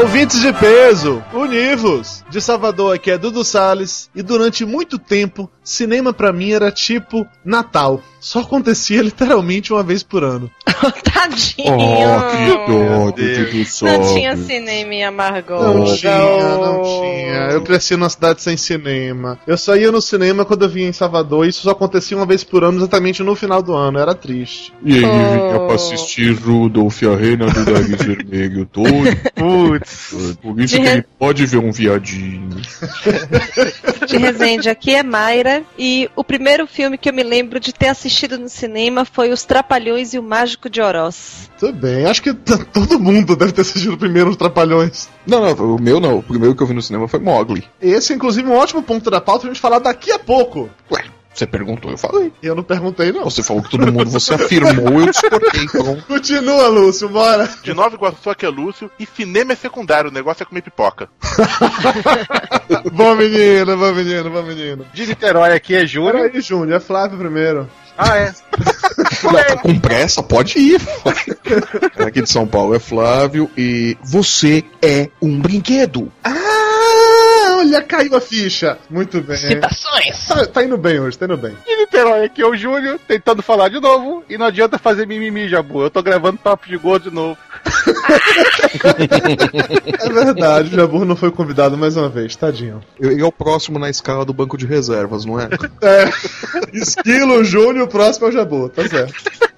Ouvintes de peso, univos! De Salvador aqui é Dudu Salles e durante muito tempo, cinema pra mim era tipo Natal. Só acontecia literalmente uma vez por ano. Tadinho! Oh, que dó, Dudu Salles. Não tinha cinema em Amargosa. Não tinha, não tinha. Eu cresci numa cidade sem cinema. Eu só ia no cinema quando eu vinha em Salvador. Isso só acontecia uma vez por ano, exatamente no final do ano. Era triste. E aí, Oh. vinha pra assistir Rudolf, a reina do nariz vermelho todo. Putz. Por isso De que re- ele pode ver um viadinho. De Resende, aqui é Mayra. E o primeiro filme que eu me lembro de ter assistido no cinema foi Os Trapalhões e o Mágico de Oroz. Tudo bem. Acho que todo mundo deve ter assistido primeiro os Trapalhões. Não, não, o meu não. O primeiro que eu vi no cinema foi Mogli. Esse é, inclusive, um ótimo ponto da pauta pra gente falar daqui a pouco. Ué, você perguntou, eu falei. E eu não perguntei, não. Você falou que todo mundo, você afirmou, eu discordei. Pronto. Continua, Lúcio, bora. De Nova Iguaçu aqui é Lúcio e cinema é secundário, o negócio é comer pipoca. bom menino, bom menino, bom menino. De Niterói aqui é Júnior. Peraí, Júnior, é Flávio primeiro. Ah, é. Tá com pressa, pode ir. Aqui de São Paulo é Flávio e você é um brinquedo. Ah, olha, caiu a ficha. Muito bem. Citações! Tá, tá indo bem hoje, tá indo bem. De Niterói aqui é o Júnior, tentando falar de novo. E não adianta fazer mimimi, Jabu. Eu tô gravando papo de gordo de novo. É verdade, o Jabur não foi convidado mais uma vez, tadinho. Ele é o próximo na escala do banco de reservas, não é? É, Esquilo, Júnior, o próximo é o Jabur, tá certo.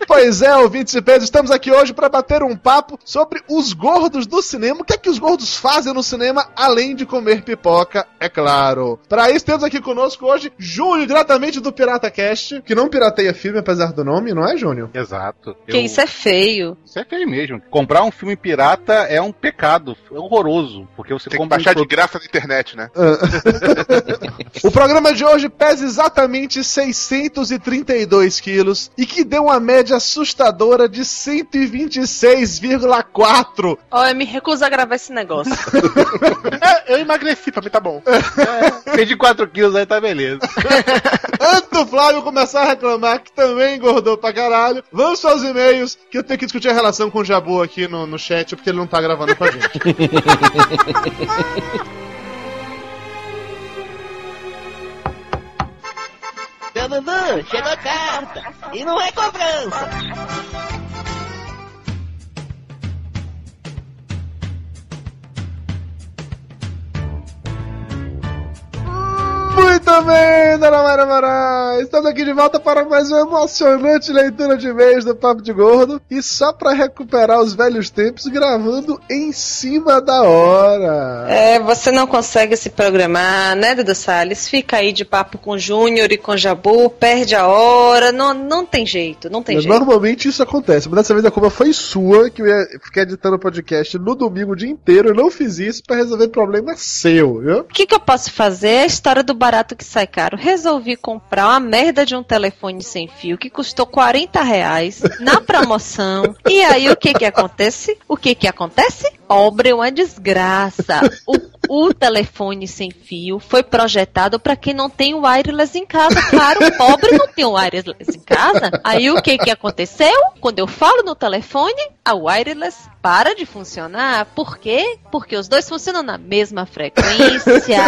Pois é, ouvintes de peso, estamos aqui hoje para bater um papo sobre os gordos do cinema. O que é que os gordos fazem no cinema além de comer pipoca, é claro. Para isso temos aqui conosco hoje Júnior, diretamente do Pirata Cast, que não pirateia filme apesar do nome, não é, Júnior? Exato. Que isso é feio. Isso é feio mesmo. Comprar um filme pirata é um pecado. É horroroso. Porque você Tem que compra baixar um de graça na internet, né? O programa de hoje pesa exatamente 632 quilos e que deu uma média assustadora de 126,4. Ó, eu me recuso a gravar esse negócio. É, eu emagreci, pra mim tá bom. Perdi 4 quilos aí, tá beleza. Antes do Flávio começar a reclamar que também engordou pra caralho, vamos para os e-mails que eu tenho que discutir a relação com o Jabu aqui no, no chat porque ele não tá gravando com a gente. Dudu, chegou a carta. E não é cobrança. Muito bem, dona Mayra Moraes! Estamos aqui de volta para mais uma emocionante leitura de e-mails do Papo de Gordo. E só para recuperar os velhos tempos, gravando em cima da hora. É, você não consegue se programar, né, Dudu Salles? Fica aí de papo com o Júnior e com o Jabu, perde a hora, não, não tem jeito, não tem Mas jeito. Normalmente isso acontece, mas dessa vez a culpa foi sua, que eu ia ficar editando o podcast no domingo o dia inteiro. Eu não fiz isso para resolver problema seu, viu? O que, que eu posso fazer? É a história do barato que sai caro. Resolvi comprar uma merda de um telefone sem fio que custou 40 reais na promoção. E aí o que que acontece? O que que acontece? Obra é uma desgraça. O, o telefone sem fio foi projetado para quem não tem o wireless em casa. Claro, o pobre não tem o wireless em casa. Aí o que que aconteceu? Quando eu falo no telefone, a wireless para de funcionar. Por quê? Porque os dois funcionam na mesma frequência.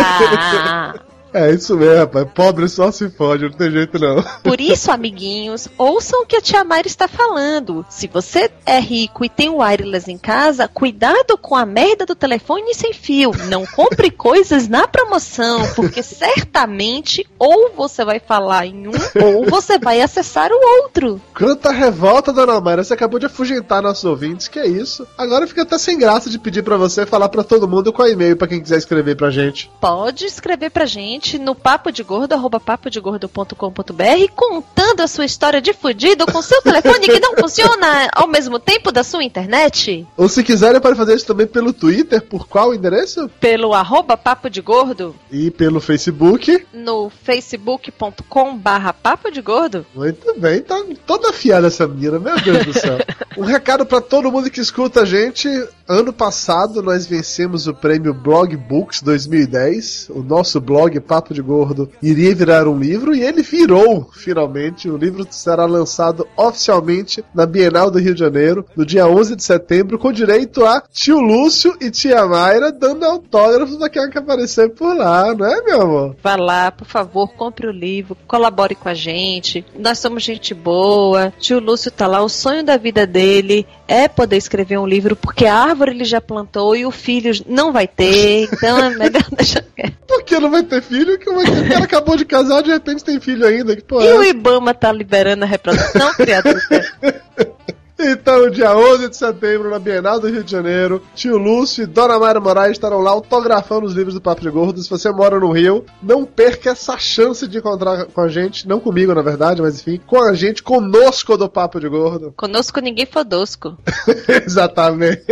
É isso mesmo, rapaz. Pobre só se fode, não tem jeito não. Por isso, amiguinhos, ouçam o que a tia Mayra está falando. Se você é rico e tem o wireless em casa, cuidado com a merda do telefone sem fio. Não compre coisas na promoção, porque certamente ou você vai falar em um ou você vai acessar o outro. Quanta revolta, dona Mayra. Você acabou de afugentar nossos ouvintes, que é isso? Agora fica até sem graça de pedir pra você falar pra todo mundo qual é o e-mail pra quem quiser escrever pra gente. Pode escrever pra gente gente no papo de gordo, arroba papodegordo.com.br, contando a sua história de fudido com seu telefone que não funciona ao mesmo tempo da sua internet. Ou se quiserem, pode fazer isso também pelo Twitter, por qual endereço? Pelo arroba papo de gordo, E pelo Facebook. no facebook.com barra papo de gordo. Muito bem, tá toda afiada essa menina, meu Deus do céu. Um recado pra todo mundo que escuta a gente. Ano passado nós vencemos o prêmio Blog Books 2010. O nosso blog Papo de Gordo iria virar um livro e ele virou, finalmente. O livro será lançado oficialmente na Bienal do Rio de Janeiro, no dia 11 de setembro, com direito a tio Lúcio e tia Mayra dando autógrafos pra quem quer aparecer por lá, não é, meu amor? Vá lá, por favor, compre o livro, colabore com a gente. Nós somos gente boa. Tio Lúcio tá lá, o sonho da vida dele é poder escrever um livro, porque a árvore ele já plantou e o filho não vai ter, então é melhor deixar. Por que não vai ter filho? Que o cara acabou de casar de repente tem filho ainda. Que E é o essa? Ibama tá liberando a reprodução, criatura? Então, dia 11 de setembro, na Bienal do Rio de Janeiro, tio Lúcio e Dona Mayra Moraes estarão lá autografando os livros do Papo de Gordo. Se você mora no Rio, não perca essa chance de encontrar com a gente, não comigo, na verdade, mas enfim, com a gente, conosco do Papo de Gordo. Conosco ninguém fodosco. Exatamente.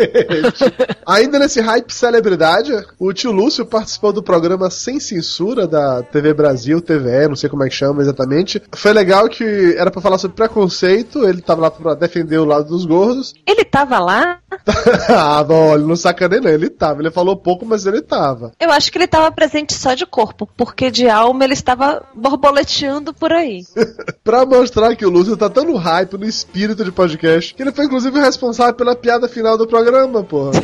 Ainda nesse hype celebridade, o tio Lúcio participou do programa Sem Censura da TV Brasil, TVE, não sei como é que chama exatamente. Foi legal que era pra falar sobre preconceito, ele tava lá pra defender o lado dos gordos. Ele tava lá? ah, não sacaneia não, ele tava. Ele falou pouco, mas ele tava. Eu acho que ele tava presente só de corpo, porque de alma ele estava borboleteando por aí. pra mostrar que o Lúcio tá tão no hype, no espírito de podcast, que ele foi inclusive responsável pela piada final do programa, porra.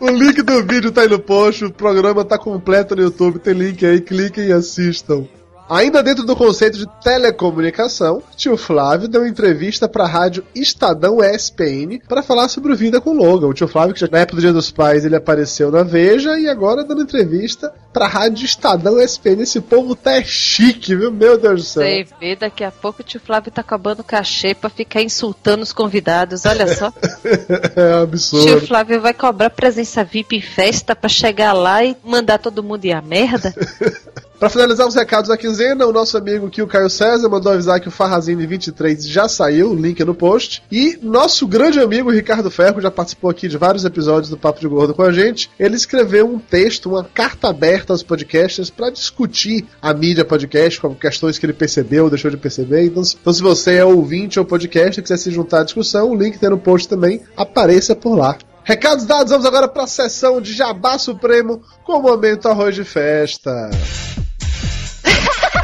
O link do vídeo tá aí no post, o programa tá completo no YouTube, tem link aí, cliquem e assistam. Ainda dentro do conceito de telecomunicação, tio Flávio deu entrevista para a rádio Estadão ESPN para falar sobre o Vida com Logan. O tio Flávio, que já, na época do Dia dos Pais ele apareceu na Veja e agora dando entrevista para a rádio Estadão ESPN. Esse povo tá é chique, viu? Meu Deus do céu. Vê, daqui a pouco o tio Flávio tá acabando o cachê pra ficar insultando os convidados, olha só. é um absurdo. Tio Flávio vai cobrar presença VIP em festa pra chegar lá e mandar todo mundo ir a merda? Para finalizar os recados da quinzena, o nosso amigo Kio Caio César mandou avisar que o Farrazine 23 já saiu, link é no post. E nosso grande amigo Ricardo Ferro, já participou aqui de vários episódios do Papo de Gordo com a gente, ele escreveu um texto, uma carta aberta aos podcasters para discutir a mídia podcast, com questões que ele percebeu, deixou de perceber. Então, então, se você é ouvinte ou podcaster e quiser se juntar à discussão, o link tem no post também, apareça por lá. Recados dados, vamos agora para a sessão de Jabá Supremo com o momento arroz de festa.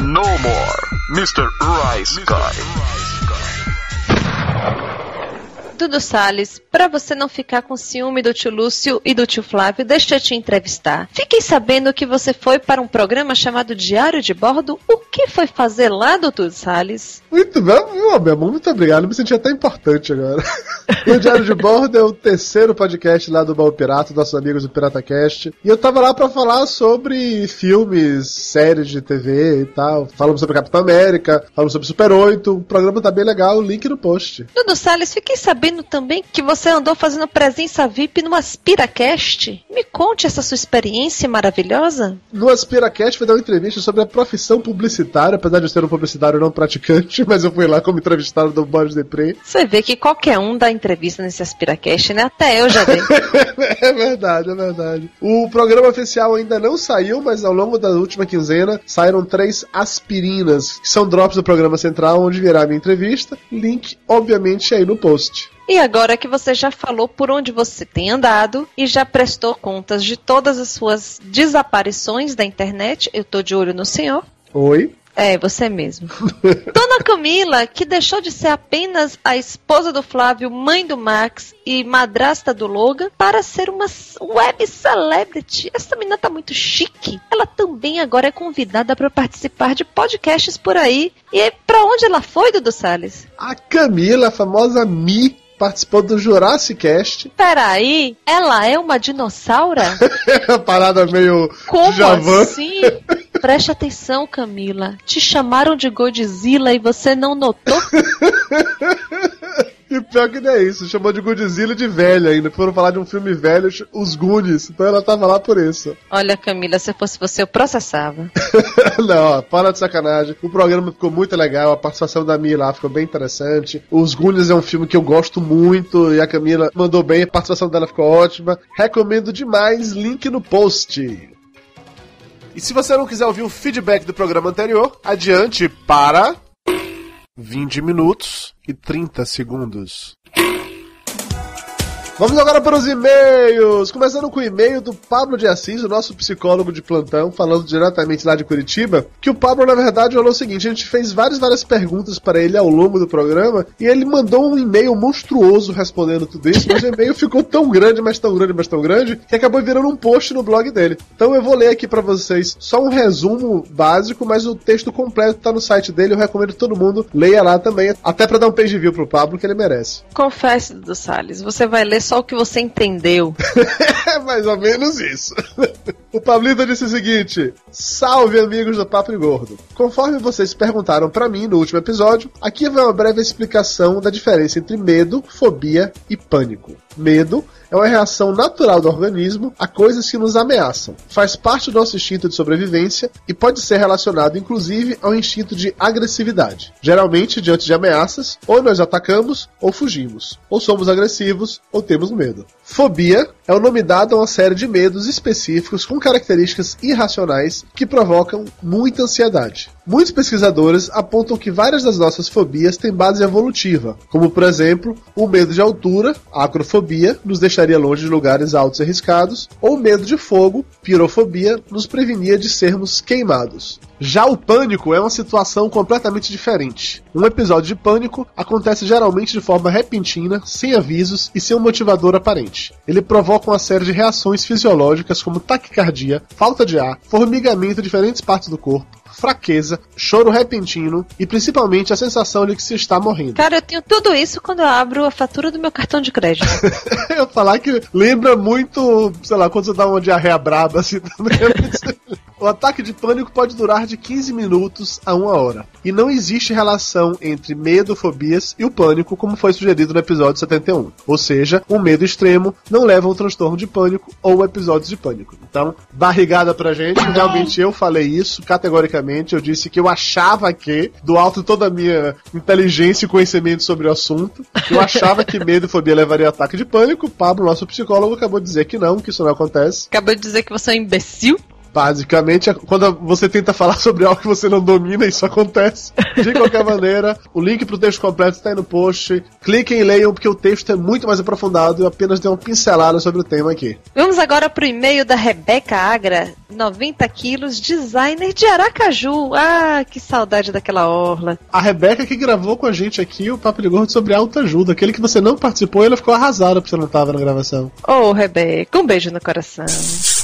No more, Mr. Rice Guy. Dudu Salles, pra você não ficar com ciúme do tio Lúcio e do tio Flávio, deixa eu te entrevistar. Fiquei sabendo que você foi para um programa chamado Diário de Bordo. O que foi fazer lá, Dudu Salles? Muito bem, meu amor, muito obrigado. Me senti até importante agora. o Diário de Bordo é o terceiro podcast lá do Baú Pirata, nossos amigos do PirataCast. E eu tava lá pra falar sobre filmes, séries de TV e tal. Falamos sobre Capitão América, falamos sobre Super 8. O programa tá bem legal, link no post. Dudu Salles, fiquei sabendo também que você andou fazendo presença VIP no AspiraCast. Me conte essa sua experiência maravilhosa. No AspiraCast foi dar uma entrevista sobre a profissão publicitária, apesar de eu ser um publicitário não praticante, mas eu fui lá como entrevistado do Borges Depré. Você vê que qualquer um dá entrevista nesse AspiraCast, né? Até eu já dei. é verdade, é verdade. O programa oficial ainda não saiu, mas ao longo da última quinzena saíram três aspirinas, que são drops do programa central, onde virá a minha entrevista. Link, obviamente, aí no post. E agora que você já falou por onde você tem andado e já prestou contas de todas as suas desaparições da internet, eu tô de olho no senhor. Oi? É, você mesmo. Dona Camila, que deixou de ser apenas a esposa do Flávio, mãe do Max e madrasta do Logan, para ser uma web celebrity. Essa menina tá muito chique. Ela também agora é convidada para participar de podcasts por aí. E para onde ela foi, Dudu Salles? A Camila, a famosa Mi, participou do Jurassic Cast. Peraí, ela é uma dinossauro? parada meio Como Javan. assim? Preste atenção, Camila. Te chamaram de Godzilla e você não notou? E pior que não é isso, chamou de Godzilla de velho ainda. Foram falar de um filme velho, os Goonies. Então ela tava lá por isso. Olha, Camila, se eu fosse você, eu processava. não, ó, para de sacanagem. O programa ficou muito legal, a participação da Mia lá ficou bem interessante. Os Goonies é um filme que eu gosto muito e a Camila mandou bem, a participação dela ficou ótima. Recomendo demais, link no post. E se você não quiser ouvir o feedback do programa anterior, adiante para 20 minutos e 30 segundos. Vamos agora para os e-mails. Começando com o e-mail do Pablo de Assis, o nosso psicólogo de plantão, falando diretamente lá de Curitiba. Que o Pablo, na verdade, falou o seguinte: a gente fez várias, várias perguntas para ele ao longo do programa e ele mandou um e-mail monstruoso respondendo tudo isso. Mas o e-mail ficou tão grande, mas tão grande, mas tão grande, que acabou virando um post no blog dele. Então eu vou ler aqui para vocês só um resumo básico, mas o texto completo tá no site dele. Eu recomendo que todo mundo leia lá também, até para dar um page view pro Pablo que ele merece. Confesse, Dudu Salles, você vai ler só o que você entendeu. é mais ou menos isso. o Pablito disse o seguinte: Salve amigos do Papo Gordo. Conforme vocês perguntaram para mim no último episódio, aqui vai uma breve explicação da diferença entre medo, fobia e pânico. Medo é uma reação natural do organismo a coisas que nos ameaçam. Faz parte do nosso instinto de sobrevivência e pode ser relacionado inclusive ao instinto de agressividade. Geralmente, diante de ameaças, ou nós atacamos ou fugimos, ou somos agressivos ou temos medo. Fobia é o nome dado a uma série de medos específicos com características irracionais que provocam muita ansiedade. Muitos pesquisadores apontam que várias das nossas fobias têm base evolutiva, como por exemplo o medo de altura, acrofobia, nos deixaria longe de lugares altos e arriscados, ou o medo de fogo, pirofobia, nos prevenia de sermos queimados. Já o pânico é uma situação completamente diferente. Um episódio de pânico acontece geralmente de forma repentina, sem avisos e sem um motivador aparente. Ele provoca uma série de reações fisiológicas como taquicardia, falta de ar, formigamento em diferentes partes do corpo, fraqueza, choro repentino e principalmente a sensação de que se está morrendo. Cara, eu tenho tudo isso quando eu abro a fatura do meu cartão de crédito. eu falar que lembra muito, sei lá, quando você dá uma diarreia braba assim também. O ataque de pânico pode durar de 15 minutos a uma hora. E não existe relação entre medo, fobias e o pânico, como foi sugerido no episódio 71. Ou seja, um medo extremo não leva a um transtorno de pânico ou episódios de pânico. Então, barrigada pra gente, realmente eu falei isso categoricamente. Eu disse que eu achava que, do alto de toda a minha inteligência e conhecimento sobre o assunto, eu achava que medo e fobia levaria a ataque de pânico. Pablo, nosso psicólogo, acabou de dizer que não, que isso não acontece. Acabou de dizer que você é um imbecil. Basicamente, é quando você tenta falar sobre algo que você não domina, isso acontece. De qualquer maneira, o link pro texto completo está aí no post. Cliquem e leiam, porque o texto é muito mais aprofundado e apenas deu uma pincelada sobre o tema aqui. Vamos agora pro e-mail da Rebeca Agra, 90 quilos, designer de Aracaju. Ah, que saudade daquela orla. A Rebeca que gravou com a gente aqui o Papo de Gordo sobre autoajuda. Aquele que você não participou ela ficou arrasada porque você não estava na gravação. Ô, oh, Rebeca, um beijo no coração.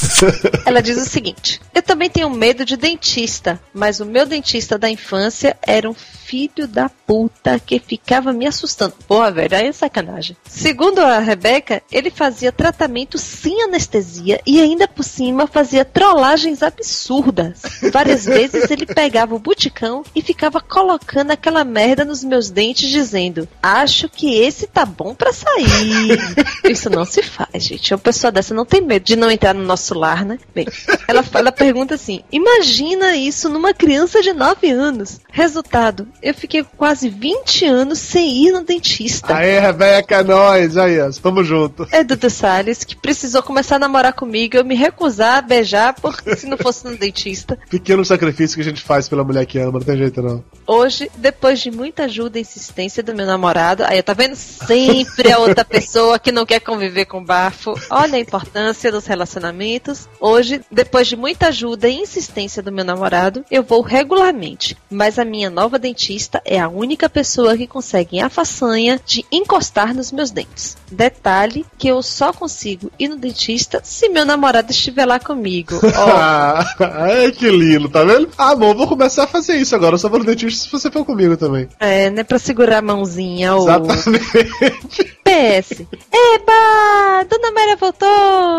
ela diz o seguinte. Eu também tenho medo de dentista, mas o meu dentista da infância era um filho da puta que ficava me assustando. Porra, velho, aí é sacanagem. Segundo a Rebeca, ele fazia tratamento sem anestesia e ainda por cima fazia trollagens absurdas. Várias vezes ele pegava o buticão e ficava colocando aquela merda nos meus dentes dizendo: "Acho que esse tá bom para sair". Isso não se faz, gente. Uma pessoa dessa não tem medo de não entrar no nosso lar, né? Bem, ela, ela pergunta assim: "Imagina isso numa criança de 9 anos". Resultado, eu fiquei quase 20 anos sem ir no dentista. Aê, Rebeca, nós, aí, tamo junto. É Dudu Salles, que precisou começar a namorar comigo, eu me recusar a beijar, porque se não fosse no dentista. Pequeno sacrifício que a gente faz pela mulher que ama, não tem jeito não. Hoje, depois de muita ajuda e insistência do meu namorado, aí tá vendo sempre a outra pessoa que não quer conviver com bafo. Olha a importância dos relacionamentos. Hoje, depois de muita ajuda e insistência do meu namorado, eu vou regularmente. Mas a minha nova dentista é a única pessoa que consegue a façanha de encostar nos meus dentes. Detalhe que eu só consigo ir no dentista se meu namorado estiver lá comigo. Oh. Ai, que lindo, tá vendo? Ah, bom, vou começar a fazer isso agora. Eu só vou no dentista se você for comigo também. É, né? Pra segurar a mãozinha. Ou... Exatamente. PS. Eba! Dona Maria voltou!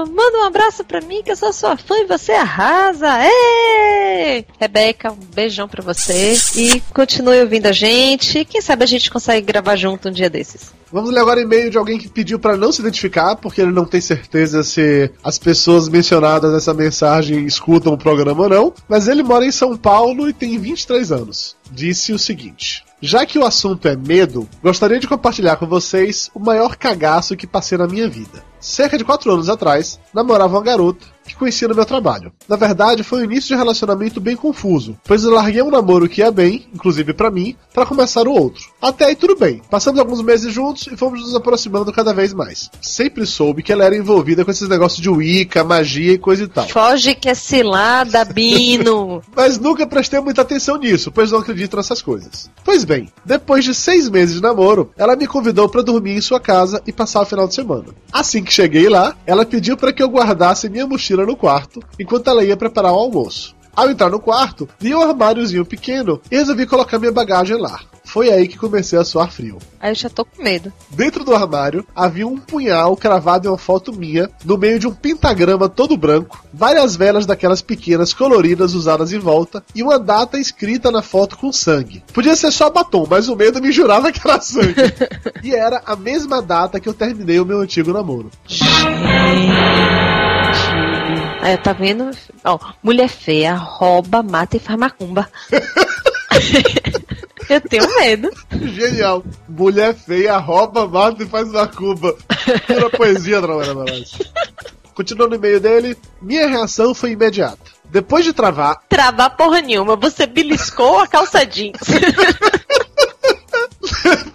Manda um abraço pra mim que eu sou sua fã e você arrasa! Ê! Rebeca, um beijão pra você. E continue ouvindo a gente. Quem sabe a gente consegue gravar junto um dia desses. Vamos ler agora e-mail de alguém que pediu pra não se identificar, porque ele não tem certeza se as pessoas mencionadas nessa mensagem escutam o programa ou não. Mas ele mora em São Paulo e tem 23 anos. Disse o seguinte. Já que o assunto é medo, gostaria de compartilhar com vocês o maior cagaço que passei na minha vida. Cerca de 4 anos atrás, namorava uma garota que conhecia no meu trabalho. Na verdade, foi um início de relacionamento bem confuso, pois eu larguei um namoro que ia bem, inclusive pra mim, pra começar o outro. Até aí tudo bem. Passamos alguns meses juntos e fomos nos aproximando cada vez mais. Sempre soube que ela era envolvida com esses negócios de Wicca, magia e coisa e tal. Foge que é cilada, Bino! Mas nunca prestei muita atenção nisso, pois não acredito nessas coisas. Pois bem, depois de seis meses de namoro, ela me convidou pra dormir em sua casa e passar o final de semana. Assim que cheguei lá, ela pediu para que eu guardasse minha mochila no quarto enquanto ela ia preparar o almoço. Ao entrar no quarto, vi um armáriozinho pequeno e resolvi colocar minha bagagem lá. Foi aí que comecei a suar frio. Aí eu já tô com medo. Dentro do armário havia um punhal cravado em uma foto minha, no meio de um pentagrama todo branco, várias velas daquelas pequenas coloridas usadas em volta e uma data escrita na foto com sangue. Podia ser só batom, mas o medo me jurava que era sangue. e era a mesma data que eu terminei o meu antigo namoro. Aí tá vendo? Ó, mulher feia, rouba, mata e faz macumba. eu tenho medo. Genial. Mulher feia, rouba, mata e faz macumba. Pura poesia, Dramana Marais. Continuando no e-mail dele, minha reação foi imediata. Depois de travar, Travar porra nenhuma, você beliscou a calça jeans.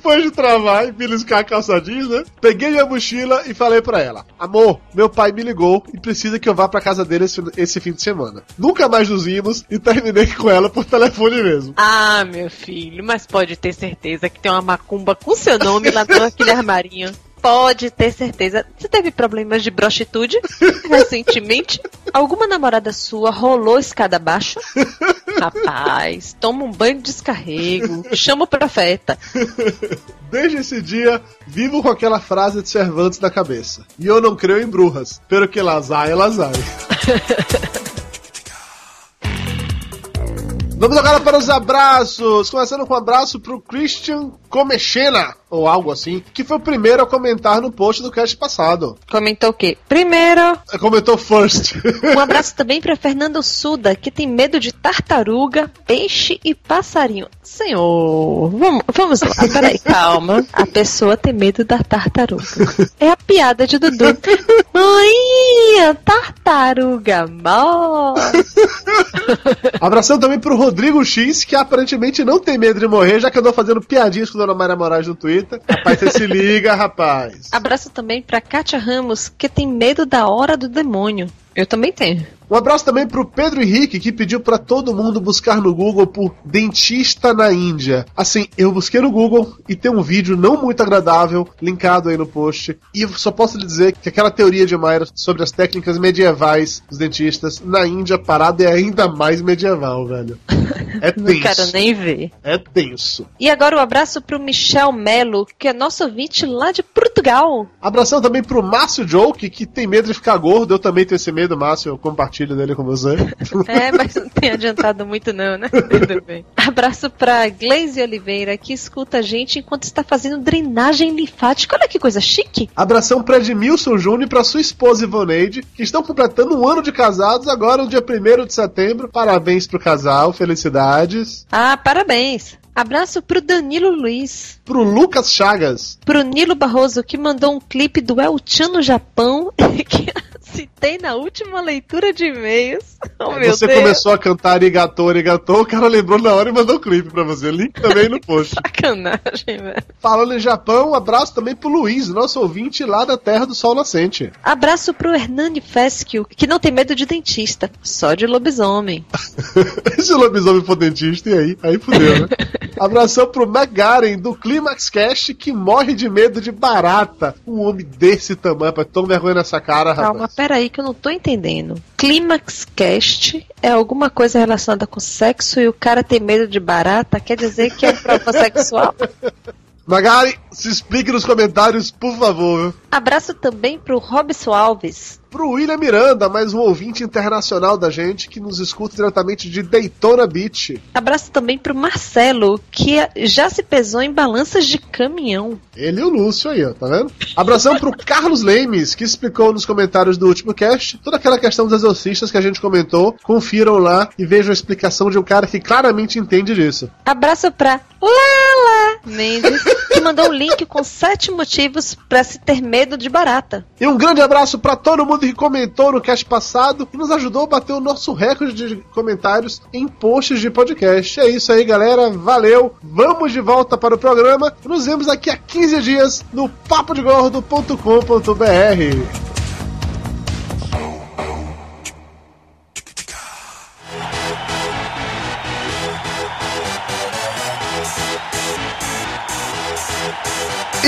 depois de travar e beliscar a calça jeans, né? Peguei minha mochila e falei pra ela: Amor, meu pai me ligou e precisa que eu vá pra casa dele esse, esse fim de semana. Nunca mais nos vimos e terminei com ela por telefone mesmo. ah, meu filho, mas pode ter certeza que tem uma macumba com seu nome lá naquele armarinho. Pode ter certeza. Você teve problemas de prostitude recentemente? Alguma namorada sua rolou escada abaixo? Rapaz, toma um banho de descarrego. Chama o profeta. Desde esse dia, vivo com aquela frase de Cervantes na cabeça. E eu não creio em brujas, pero que las hay, las Vamos agora para os abraços. Começando com um abraço pro Christian Comechena, ou algo assim, que foi o primeiro a comentar no post do cast passado. Comentou o quê? Primeiro, Comentou first. um abraço também para Fernando Suda, que tem medo de tartaruga, peixe e passarinho. Senhor, vamos, vamos lá, peraí, calma. A pessoa tem medo da tartaruga. É a piada de Dudu. A tartaruga morre. Abração também pro Rodrigo X, que aparentemente não tem medo de morrer, já que andou fazendo piadinhas com Dona Mayra Moraes no Twitter. Rapaz, você se liga, rapaz. Abraço também pra Kátia Ramos, que tem medo da hora do demônio. Eu também tenho. Um abraço também pro Pedro Henrique, que pediu pra todo mundo buscar no Google por dentista na Índia. Assim, eu busquei no Google e tem um vídeo não muito agradável linkado aí no post. E só posso lhe dizer que aquela teoria de Mayra sobre as técnicas medievais dos dentistas na Índia parada é ainda mais medieval, velho. É Não tenso. quero nem ver. É tenso. E agora um abraço pro Michel Melo, que é nosso ouvinte lá de Portugal. Abração também pro Márcio Joke, que tem medo de ficar gordo. Eu também tenho esse medo, Márcio. Eu compartilho dele com você. É, mas não tem adiantado muito não, né? Tudo bem. Abraço pra Glaze Oliveira, que escuta a gente enquanto está fazendo drenagem linfática. Olha que coisa chique. Abração pra Edmilson Júnior e pra sua esposa Ivoneide, que estão completando um ano de casados agora, no dia 1 de setembro. Parabéns pro casal, felicidades. Ah, parabéns. Abraço pro Danilo Luiz. Pro Lucas Chagas. Pro Nilo Barroso, que mandou um clipe do El Chan no Japão, que na última leitura de e-mails. Oh, meu você Deus. começou a cantar arigatô, arigatô, o cara lembrou na hora e mandou o clipe pra você. Link também no post. Sacanagem, velho. Falando em Japão, um abraço também pro Luiz, nosso ouvinte lá da Terra do Sol Nascente. Abraço pro Hernani Fesquio, que não tem medo de dentista, só de lobisomem. Esse lobisomem for dentista, e aí? Aí fudeu, né? Abração pro McGaren, do Climax Cast, que morre de medo de barata. Um homem desse tamanho, rapaz. Toma vergonha nessa cara, rapaz. Calma, peraí que eu não tô entendendo. Clímax Cast é alguma coisa relacionada com sexo e o cara tem medo de barata? Quer dizer que é prova sexual? Magari, se explique nos comentários, por favor. Abraço também pro Robson Alves. Pro William Miranda, mais um ouvinte internacional da gente que nos escuta diretamente de Daytona Beach. Abraço também pro Marcelo, que já se pesou em balanças de caminhão. Ele e o Lúcio aí, ó, tá vendo? Abração pro Carlos Lemes, que explicou nos comentários do último cast toda aquela questão dos exorcistas que a gente comentou. Confiram lá e vejam a explicação de um cara que claramente entende disso. Abraço pra Lala Mendes, que mandou um link com sete motivos pra se ter medo de barata. E um grande abraço pra todo mundo que comentou no cast passado e nos ajudou a bater o nosso recorde de comentários em posts de podcast. É isso aí, galera. Valeu. Vamos de volta para o programa. Nos vemos daqui a 15 dias no papodegordo.com.br.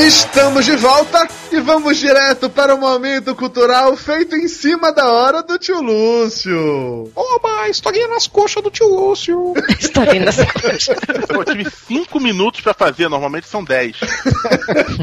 Estamos de volta e vamos direto para o momento cultural feito em cima da hora do tio Lúcio. Oba, historinha nas coxas do tio Lúcio. Historinha nas Eu tive 5 minutos pra fazer, normalmente são 10.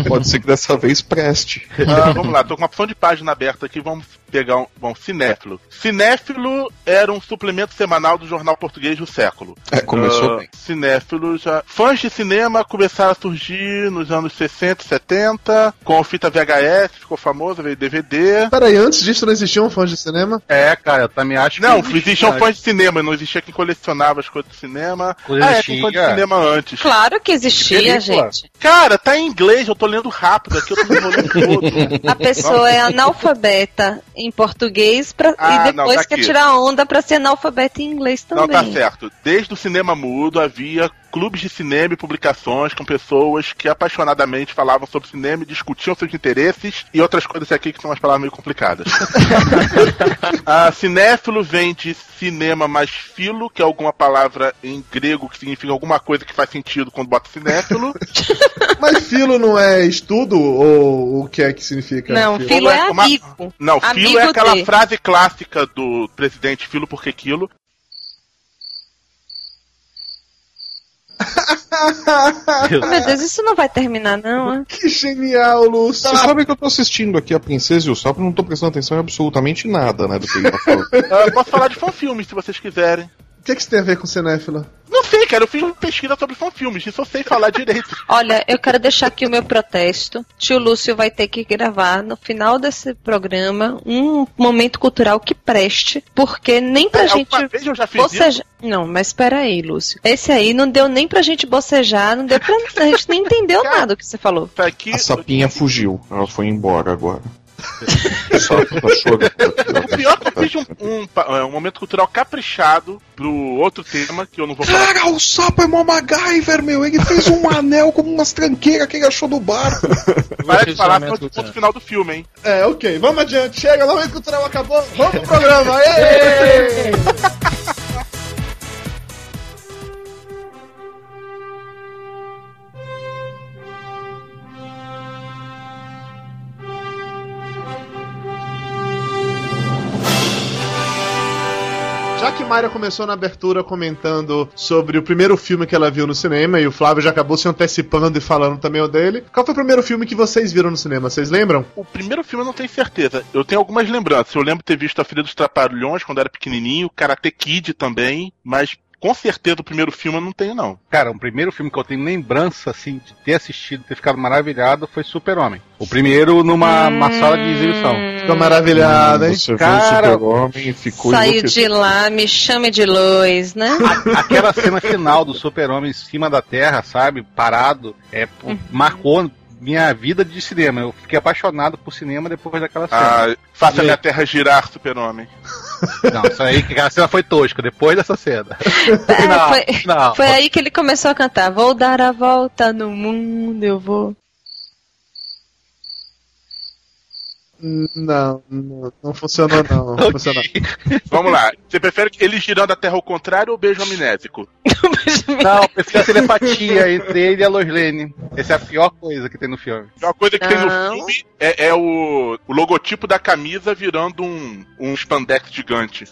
Pode ser que dessa vez preste. Ah, vamos lá, tô com uma opção de página aberta aqui, vamos pegar um. Bom, Cinéfilo. Cinéfilo era um suplemento semanal do jornal português do século. É, começou Ah, bem. Cinéfilo já. Fãs de cinema começaram a surgir nos anos 60 e 70, com a fita VHS, ficou famosa, veio DVD. Peraí, antes disso não existiam fãs de cinema? É, cara, eu também acho Não, que. existiam fãs de cinema, não existia quem colecionava as coisas de cinema. Coisa ah, é, tem fã de cinema antes. Claro que existia, gente. Cara, tá em inglês, eu tô lendo rápido aqui, eu tô enrolando todo. A pessoa é analfabeta em português pra, Ah, e não, depois tá quer tirar onda pra ser analfabeta em inglês Não, também. tá certo. Desde o cinema mudo havia clubes de cinema e publicações com pessoas que apaixonadamente falavam sobre cinema e discutiam seus interesses e outras coisas aqui que são umas palavras meio complicadas. a cinéfilo vem de cinema mais filo, que é alguma palavra em grego que significa alguma coisa que faz sentido quando bota cinéfilo. Mas filo não é estudo ou o que é que significa? Não, filo? filo é Uma- amigo. Não, filo Amigo é aquela de. frase clássica do presidente filo porque quilo. Meu Deus, isso não vai terminar, não. Que genial, Lúcio. Você sabe que eu tô assistindo aqui a Princesa e o Sapo e não tô prestando atenção em absolutamente nada, né, do que ele tá falando. Ah, posso falar de fanfilmes se vocês quiserem. O que, que isso tem a ver com cinéfilo? Não sei, cara, eu fiz uma pesquisa sobre fanfilmes, isso eu sei falar direito. Olha, eu quero deixar aqui o meu protesto. Tio Lúcio vai ter que gravar no final desse programa um momento cultural que preste, porque nem pra É, gente vez eu já fiz bocejar. Não, mas espera aí, Lúcio. Esse aí não deu nem pra gente bocejar, não deu pra. A gente nem entendeu nada do que você falou. Isso aqui, A sapinha fugiu. Ela foi embora agora. O o pior é que eu fiz um, um, é, um momento cultural caprichado pro outro tema, que eu não vou falar. Cara, o sapo é mó MacGyver, meu. Ele fez um anel com umas tranqueiras que ele achou do barco. Para de falar Posicionamento no ponto final do filme, hein? É, ok, vamos adiante. Chega, o momento cultural acabou. Vamos pro programa. Aê! Mayra começou na abertura comentando sobre o primeiro filme que ela viu no cinema e o Flávio já acabou se antecipando e falando também o dele, qual foi o primeiro filme que vocês viram no cinema? Vocês lembram? O primeiro filme eu não tenho certeza. Eu tenho algumas lembranças. Eu lembro ter visto A Filha dos Trapalhões quando era pequenininho, Karate Kid também, mas com certeza o primeiro filme eu não tenho, não. Cara, o primeiro filme que eu tenho lembrança, assim, de ter assistido, ter ficado maravilhado, foi Super-Homem. O primeiro numa uma sala de exibição. Ficou maravilhado, hein? Você Cara, super-homem e ficou Saiu de lá, me chame de luz, né? Aquela cena final do Super-Homem em cima da Terra, sabe? Parado, é, pô, marcou minha vida de cinema. Eu fiquei apaixonado por cinema depois daquela cena. Ah, faça minha terra girar, super-homem. Não, isso aí, aquela cena foi tosca, depois dessa cena. É, não, foi, não. foi aí que ele começou a cantar. Vou dar a volta no mundo, eu vou. Não, não, não funcionou não. Não funcionou. Vamos lá. Você prefere ele girando a terra ao contrário ou beijo amnésico? Não, prefiro a telepatia entre ele e a Lois Lane. Essa é a pior coisa que tem no filme. Uma coisa que tem no Não. filme é, é o, o logotipo da camisa virando um, um spandex gigante.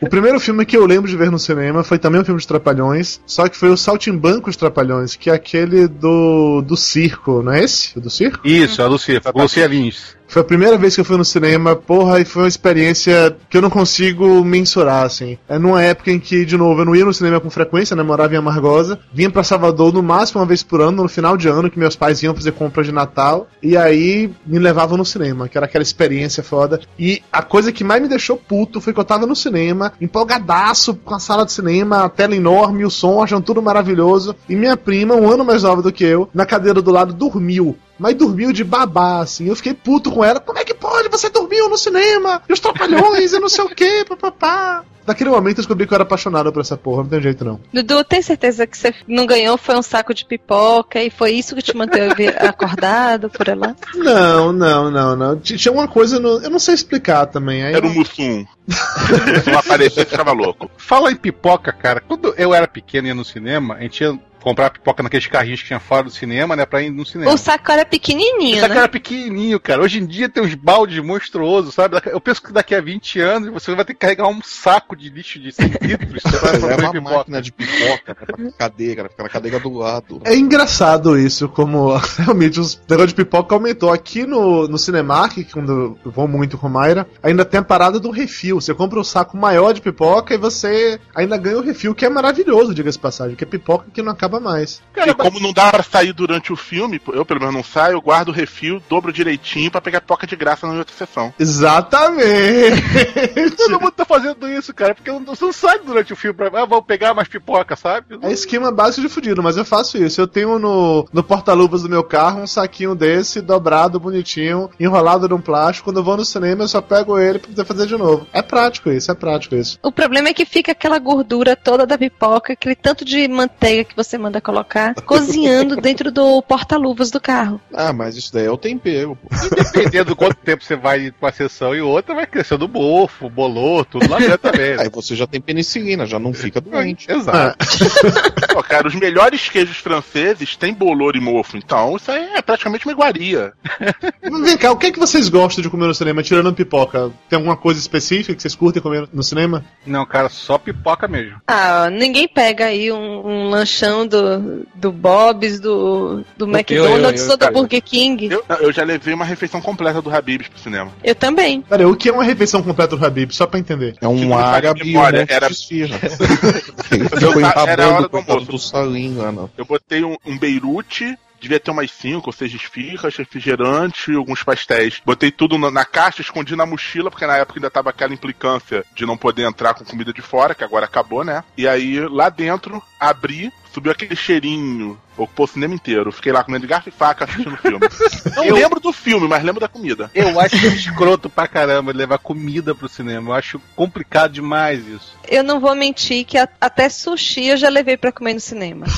O primeiro filme que eu lembro de ver no cinema foi também um filme de Trapalhões, só que foi o Saltimbancos Trapalhões, que é aquele do, do circo, não é esse? O do circo? Isso, é a Lucia. Lucia Lins. Foi a primeira vez que eu fui no cinema, porra, e foi uma experiência que eu não consigo mensurar, assim. É numa época em que, de novo, eu não ia no cinema com frequência, né? Morava em Amargosa. Vinha pra Salvador no máximo uma vez por ano, no final de ano, que meus pais iam fazer compras de Natal. E aí me levavam no cinema, que era aquela experiência foda. E a coisa que mais me deixou puto foi que eu tava no cinema, empolgadaço com a sala de cinema, a tela enorme, o som, achando tudo maravilhoso. E minha prima, um ano mais nova do que eu, na cadeira do lado, dormiu mas dormiu de babá, assim. Eu fiquei puto com ela. Como é que pode? Você dormiu no cinema? E os trapalhões e não sei o que, papapá. Naquele momento eu descobri que eu era apaixonado por essa porra, não tem jeito não. Dudu, tem certeza que você não ganhou foi um saco de pipoca e foi isso que te manteve acordado por lá? Não, não, não, não. Tinha uma coisa no. Eu não sei explicar também. Aí Era o Mussum. aparecia e ficava louco. Fala em pipoca, cara. Quando eu era pequeno e ia no cinema, a gente ia comprar pipoca naqueles carrinhos que tinha fora do cinema, né? Pra ir no cinema. O saco era pequenininho, Esse aqui né? era pequenininho, cara. Hoje em dia tem uns baldes monstruosos, sabe? Eu penso que daqui a 20 anos você vai ter que carregar um saco de lixo de 100 litros pra comer uma pipoca. máquina de pipoca né, pra cadeira, fica na cadeira do lado. É engraçado isso, como realmente os negócio de pipoca aumentou. Aqui no, no Cinemark, quando eu vou muito com Mayra, ainda tem a parada do refil. Você compra um saco maior de pipoca e você ainda ganha o refil, que é maravilhoso, diga-se de passagem, que é pipoca que não acaba mais. e como não dá pra sair durante o filme, eu pelo menos não saio, eu guardo o refil, dobro direitinho pra pegar pipoca de graça na outra sessão. Exatamente! Todo mundo tá fazendo isso, cara, porque você não sai durante o filme pra. Ah, vou pegar mais pipoca, sabe? É esquema básico de fudido, mas eu faço isso. Eu tenho no, no porta-luvas do meu carro um saquinho desse, dobrado, bonitinho, enrolado num plástico. Quando eu vou no cinema, eu só pego ele pra poder fazer de novo. É prático isso, é prático isso. O problema é que fica aquela gordura toda da pipoca, aquele tanto de manteiga que você manda colocar, cozinhando dentro do porta-luvas do carro. Ah, mas isso daí é o tempero, pô. Dependendo do quanto tempo você vai com a sessão e outra, vai crescendo o bofo, bolô, tudo lá dentro também. né? Aí você já tem penicilina, já não fica doente. Exato. Pô, cara, os melhores queijos franceses têm bolor e mofo, então isso aí é praticamente uma iguaria. Vem cá, o que é que vocês gostam de comer no cinema, tirando pipoca? Tem alguma coisa específica que vocês curtem comer no cinema? Não, cara, só pipoca mesmo. Ah, ninguém pega aí um, um lanchão do, do Bob's, do, do McDonald's eu, eu, ou do cara. Burger King. Eu, eu já levei uma refeição completa do Habib's pro cinema. Eu também. Aí, o que é uma refeição completa do Habib? Só pra entender. É um a árabe e um memória, monte era-. Eu era a hora do almoço. do lá, não. Eu botei um, um Beirute, devia ter umas 5 ou 6 esfirras, refrigerante e alguns pastéis. Botei tudo na, na caixa, escondi na mochila, porque na época ainda tava aquela implicância de não poder entrar com comida de fora, que agora acabou, né? E aí lá dentro, abri, subiu aquele cheirinho. Ocupou o cinema inteiro. Fiquei lá comendo de garfo e faca assistindo o filme. Não Eu- lembro do filme, mas lembro da comida. Eu acho escroto pra caramba levar comida pro cinema. Eu acho complicado demais isso. Eu não vou mentir que a- até sushi eu já levei pra comer no cinema.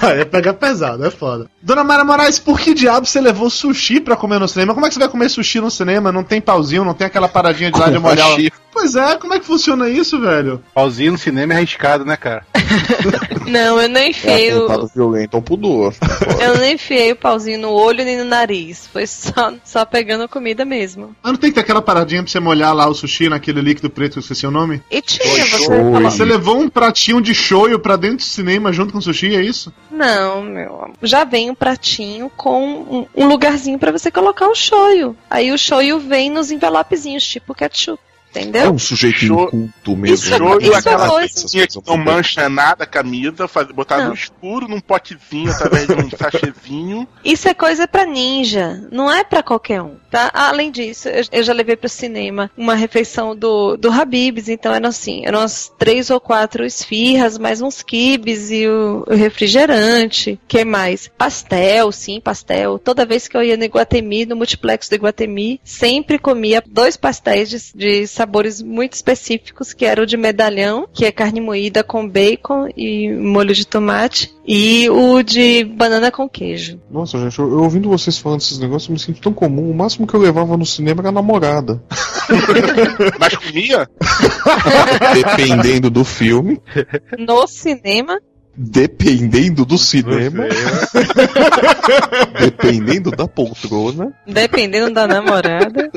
Ah, é pegar pesado, é foda. Dona Mara Moraes, por que diabo você levou sushi pra comer no cinema? Como é que você vai comer sushi no cinema? Não tem pauzinho, não tem aquela paradinha de lá de molhar. Pois é, como é que funciona isso, velho? Pauzinho no cinema é arriscado, né, cara? Não, eu não É enfiei o, atentado violento ao pudor. eu não enfiei o pauzinho no olho nem no nariz. Foi só, só pegando comida mesmo. Ah, não tem que ter aquela paradinha pra você molhar lá o sushi naquele líquido preto que eu esqueci o nome? E tinha, você shoyu. falou. Você levou um pratinho de shoyu pra dentro do cinema junto com o sushi, é isso? Não, meu. amor. Já vem um pratinho com um, um lugarzinho pra você colocar o shoyu. Aí o shoyu vem nos envelopezinhos, tipo ketchup. É Entendeu? um sujeito Show- inculto mesmo. Isso- Shoyu, isso é aquela coisinha que não mancha nada a camisa, faz, botar Não. no escuro num potezinho através de um sachêzinho. Isso é coisa pra ninja, não é pra qualquer um, tá? Além disso, eu, eu já levei pro cinema uma refeição do, do Habib's, então eram assim, eram umas três ou quatro esfirras, mais uns quibes e o, o refrigerante, que mais? Pastel, sim, pastel. Toda vez que eu ia no Iguatemi, no multiplex do Iguatemi, sempre comia dois pastéis de, de sabores muito específicos, que era o de medalhão, que é carne moída com bacon e molho de tomate, e o de banana com queijo. Nossa, gente, eu, eu ouvindo vocês falando desses negócios, eu me sinto tão comum. O máximo que eu levava no cinema era a namorada. Mas comia? Dependendo do filme. No cinema, Dependendo do cinema, Você- dependendo da poltrona. Dependendo da namorada.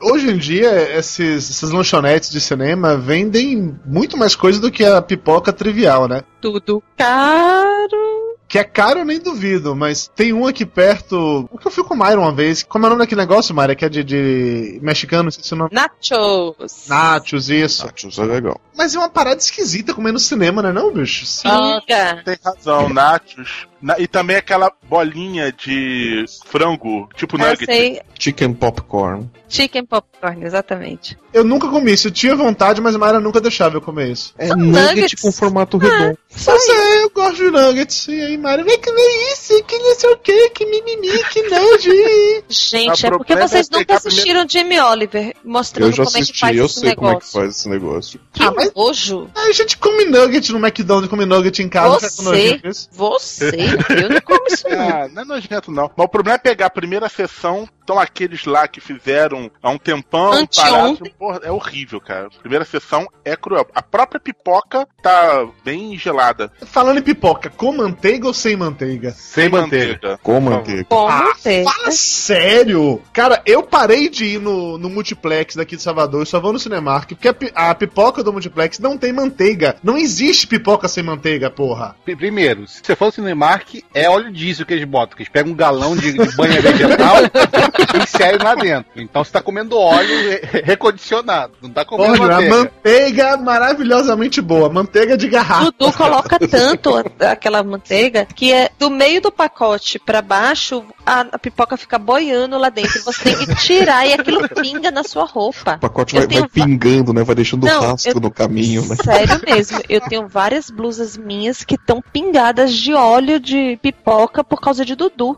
Hoje em dia, esses, essas lanchonetes de cinema vendem muito mais coisa do que a pipoca trivial, né? Tudo caro. Que é caro, eu nem duvido, mas tem um aqui perto. O que eu fui com o Mayra uma vez. Como é o nome daquele negócio, Mayra? Que é de, de mexicano, não sei se é o nome. Nachos. Nachos, isso. Nachos é legal. Mas é uma parada esquisita comer no cinema, né, não, bicho? Pinga. Tem razão, nachos. Na- e também aquela bolinha de frango, tipo Eu nugget. sei. Chicken popcorn. Chicken popcorn, exatamente. Eu nunca comi isso. Eu tinha vontade, mas a Mayra nunca deixava eu comer isso. É São nugget nuggets. com formato redondo. Só Mas é, eu gosto de nuggets. E aí, Mayra, vem comer isso, que não sei o que, que mimimi, que nojo. Gente, é porque problema vocês é nunca assistiram Jamie Oliver mostrando Eu já como é que assisti, faz eu esse sei como é que negócio. faz esse negócio. Que Ah, mas- nojo. A gente come nugget no McDonald's, come nugget em casa. fica com Você, disso. você, eu não como isso. Ah, não é nojento, não. Mas o problema é pegar a primeira sessão, então aqueles lá que fizeram há um tempão, Anteontem. porra, é horrível, cara. A primeira sessão é cruel. A própria pipoca tá bem gelada. Falando em pipoca, com manteiga ou sem manteiga? Sem manteiga. Com manteiga. Como Ah, ter? Fala sério! Cara, eu parei de ir no, no multiplex daqui de Salvador, eu só vou no Cinemark, porque a, a pipoca do multiplex não tem manteiga. Não existe pipoca sem manteiga, porra. Pri- Primeiro, se você for no Cinemark, é óleo diesel que eles botam, que eles pegam um galão de, de banha vegetal inserem lá dentro. Então você tá comendo óleo re- recondicionado, não tá comendo Porra, a manteiga. manteiga maravilhosamente boa. Manteiga de garrafa. Dudu coloca tanto aquela manteiga que é do meio do pacote pra baixo, a, a pipoca fica boiando lá dentro. Você tem que tirar e aquilo pinga na sua roupa. O pacote vai, vai tenho va- pingando, né? Vai deixando Não, rastro eu- no caminho, né? Sério mesmo, eu tenho várias blusas minhas que estão pingadas de óleo de pipoca por causa de Dudu.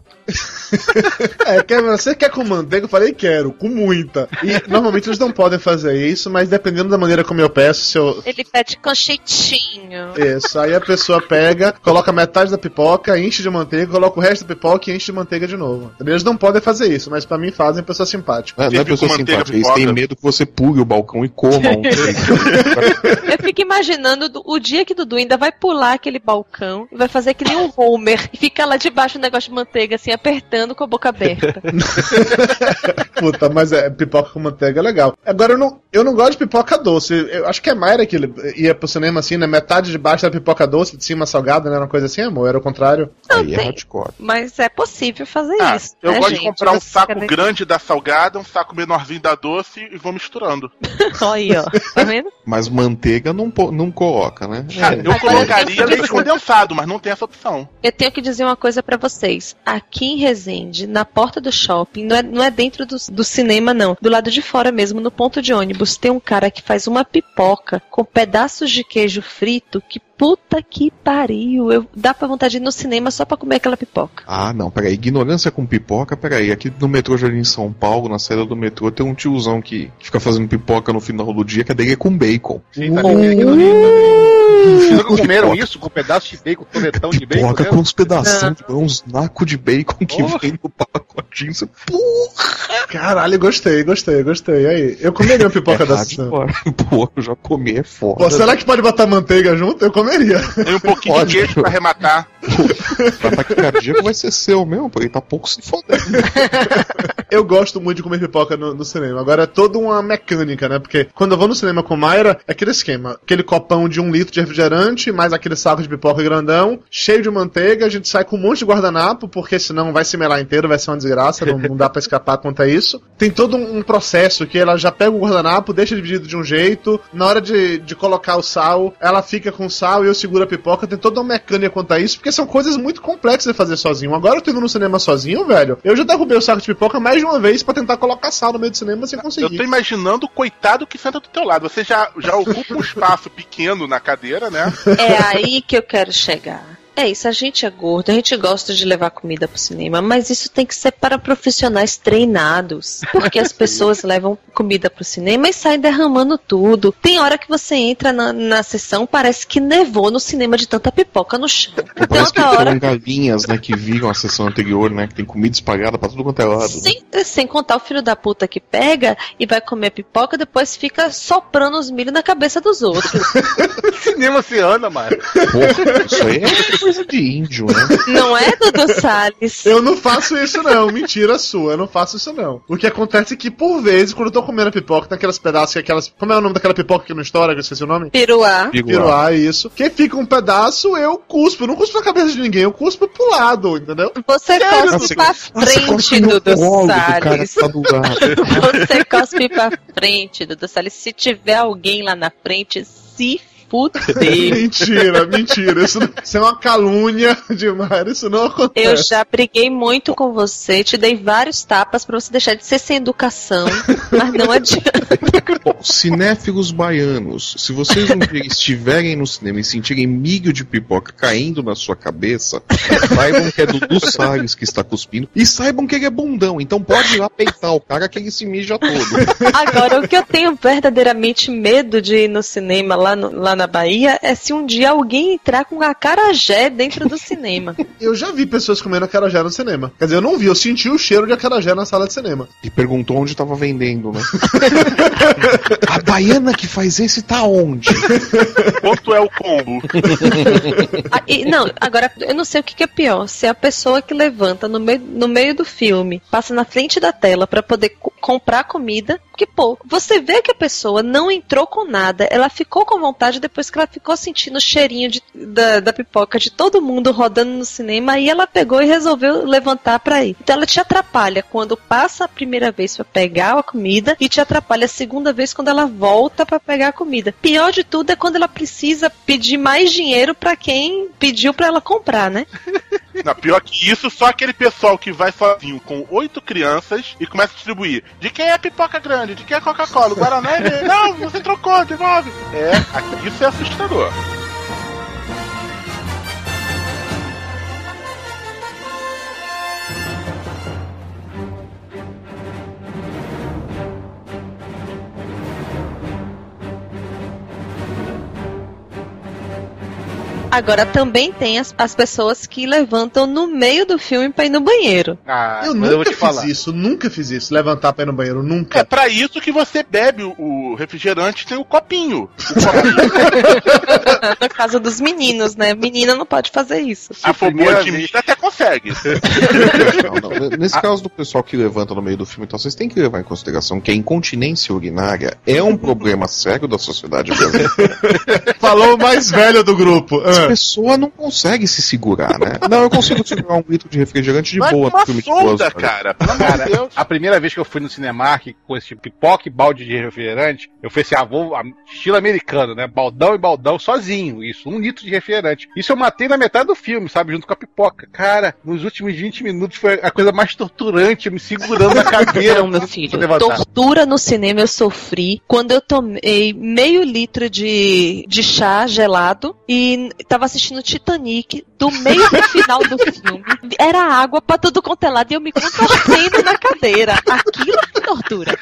É, quer, você quer com manteiga? Eu falei, quero, com muita. E normalmente eles não podem fazer isso, mas dependendo da maneira como eu peço, se eu. Ele pede com jeitinho. Isso, aí a pessoa pega, coloca metade da pipoca, enche de manteiga, coloca o resto da pipoca e enche de manteiga de novo. Eles não podem fazer isso, mas pra mim fazem pessoa simpática. Não, é- não é pessoa simpática, eles têm medo que você pule o balcão e coma um. Eu fico imaginando do- o dia que Dudu ainda vai pular aquele balcão e vai fazer que nem um Homer e fica lá debaixo do negócio de manteiga, assim, apertando com a boca aberta. Puta, mas é, pipoca com manteiga é legal. Agora eu não, eu não gosto de pipoca doce. Eu acho que é Mayra que ia pro cinema assim, né? Metade de baixo era pipoca doce, de cima salgada, né? Uma coisa assim, amor? Era o contrário. Aí é tem. hardcore. Mas é possível fazer Ah, isso. eu né, gosto gente? de comprar um saco quer- grande da salgada, um saco menorzinho da doce e vou misturando. Olha aí, ó. Tá vendo? Mas manteiga não, não coloca, né? Cara, É. eu Agora colocaria leite condensado, mas não tem essa opção. Eu tenho que dizer uma coisa pra vocês. Aqui em Resende, na porta do shopping, não é, não é dentro do, do cinema, não. Do lado de fora mesmo, no ponto de ônibus, tem um cara que faz uma pipoca com pedaços de queijo frito que puta que pariu. Eu, dá pra vontade de ir no cinema só pra comer aquela pipoca. Ah, não, peraí. Ignorância com pipoca, peraí. Aqui no metrô Jardim em São Paulo, na saída do metrô, tem um tiozão que fica fazendo pipoca no final do dia, que a dele é com bacon. No Rio também. Vocês nunca comeram isso com um pedaço de bacon, toletão de bacon? Pipoca com uns pedaços, de uns nacos de bacon que Porra. vem no pacotinho. Você, porra, Caralho, gostei, gostei, gostei. Aí, eu comeria uma pipoca é dessa. hardcore. Pô, eu já comi, é foda. Pô, será que pode botar manteiga junto? Eu comeria. Tem um pouquinho Pode. de queijo pra arrematar. O ataque cardíaco vai ser seu mesmo, porque ele tá pouco se fodendo. Eu gosto muito de comer pipoca no, no cinema. Agora é toda uma mecânica, né? Porque quando eu vou no cinema com Mayra, é aquele esquema. Aquele copão de um litro de refrigerante, mais aquele saco de pipoca grandão, cheio de manteiga, a gente sai com um monte de guardanapo, porque senão vai se melar inteiro, vai ser uma desgraça, não, não dá pra escapar quanto a isso. Tem todo um, processo que ela já pega o guardanapo, deixa dividido de um jeito, na hora de, de colocar o sal, ela fica com sal e eu seguro a pipoca, tem toda uma mecânica quanto a isso, porque são coisas muito complexas de fazer sozinho. Agora eu tô indo no cinema sozinho, velho, eu já derrubei o saco de pipoca mais de uma vez pra tentar colocar sal no meio do cinema sem Eu conseguir. tô imaginando o coitado que senta do teu lado. Você já, já ocupa um espaço pequeno na cadeira, né? É aí que eu quero chegar. É isso, a gente é gordo, a gente gosta de levar comida pro cinema, mas isso tem que ser para profissionais treinados. Porque as pessoas levam comida pro cinema e saem derramando tudo. Tem hora que você entra na, na sessão, parece que nevou no cinema de tanta pipoca no chão. Tem Parece que hora. galinhas, né, que viram a sessão anterior, né, que tem comida espalhada pra tudo quanto é lado. né? Sem, sem contar o filho da puta que pega e vai comer a pipoca, depois fica soprando os milho na cabeça dos outros. Cinema se anda, mano. Porra, isso aí é coisa de índio, né? Não é, Dudu Salles? Eu não faço isso não, mentira sua, eu não faço isso não. O que acontece é que, por vezes, quando eu tô comendo a pipoca, tem aquelas pedaços, que aquelas... Como é o nome daquela pipoca que não estoura, que eu esqueci o nome? Piruá. Piruá, isso. Que fica um pedaço, eu cuspo. Eu não cuspo na cabeça de ninguém, eu cuspo pro lado, entendeu? Você Sério? cospe pra frente, Dudu Salles. tá lado. Você cospe pra frente, Dudu Salles. Se tiver alguém lá na frente, se fuder. mentira, mentira. Isso, não- isso é uma calúnia demais, isso não acontece. Eu já briguei muito com você, te dei vários tapas pra você deixar de ser sem educação, mas não adianta. Bom, cinéfilos baianos, se vocês um dia estiverem no cinema e sentirem milho de pipoca caindo na sua cabeça, saibam que é Dudu Salles que está cuspindo e saibam que ele é bundão, então pode ir lá peitar o cara que ele se mija todo. Agora, o que eu tenho verdadeiramente medo de ir no cinema lá, no- lá na Bahia é se um dia alguém entrar com a acarajé dentro do cinema. Eu já vi pessoas comendo acarajé no cinema. Quer dizer, eu não vi, eu senti o cheiro de acarajé na sala de cinema. E perguntou onde estava vendendo, né? A baiana que faz esse tá onde? Quanto é o combo? Ah, e- não, agora, eu não sei o que, que é pior. Se a pessoa que levanta no meio, no meio do filme, passa na frente da tela pra poder co- comprar comida, pô, você vê que a pessoa não entrou com nada, ela ficou com vontade depois que ela ficou sentindo o cheirinho de- da, da pipoca de todo mundo rodando no cinema, aí ela pegou e resolveu levantar pra ir. Então ela te atrapalha quando passa a primeira vez pra pegar a comida e te atrapalha a segunda vez quando ela volta pra pegar a comida. Pior de tudo é quando ela precisa pedir mais dinheiro pra quem pediu pra ela comprar, né? Não, pior que isso, só aquele pessoal que vai sozinho com oito crianças e começa a distribuir. De quem é a pipoca grande? De quem é Coca-Cola? Guaraná é. Não, você trocou, devolve. É, isso é assustador. Agora também tem as, as pessoas que levantam no meio do filme pra ir no banheiro. Ah, eu nunca vou te fiz falar. isso, nunca fiz isso. Levantar pra ir no banheiro, É nunca. pra isso que você bebe o, o refrigerante tem o copinho. O copinho, no caso dos meninos, né? Menina não pode fazer isso. se for boa de mina, até consegue. Não, não, Nesse caso do pessoal que levanta no meio do filme, então vocês têm que levar em consideração que a incontinência urinária é um problema sério da sociedade brasileira. Falou o mais velho do grupo. A Ah. pessoa não consegue se segurar, né? Não, eu consigo segurar um litro de refrigerante de Vai boa no filme de sonda, cara. De Cara, Deus. a primeira vez que eu fui no Cinemark com esse pipoca e balde de refrigerante, eu fui assim, ah, vou, ah, estilo americano, né? Baldão e baldão sozinho, isso, um litro de refrigerante. Isso eu matei na metade do filme, sabe? Junto com a pipoca. Cara, nos últimos 20 minutos foi a coisa mais torturante, eu me segurando na cadeira. Não, meu pra filho. Tortura no cinema eu sofri quando eu tomei meio litro de, de chá gelado e tava assistindo Titanic do meio pro final do filme. Era água pra tudo quanto é lado e eu me contorcendo na cadeira. Aquilo que tortura.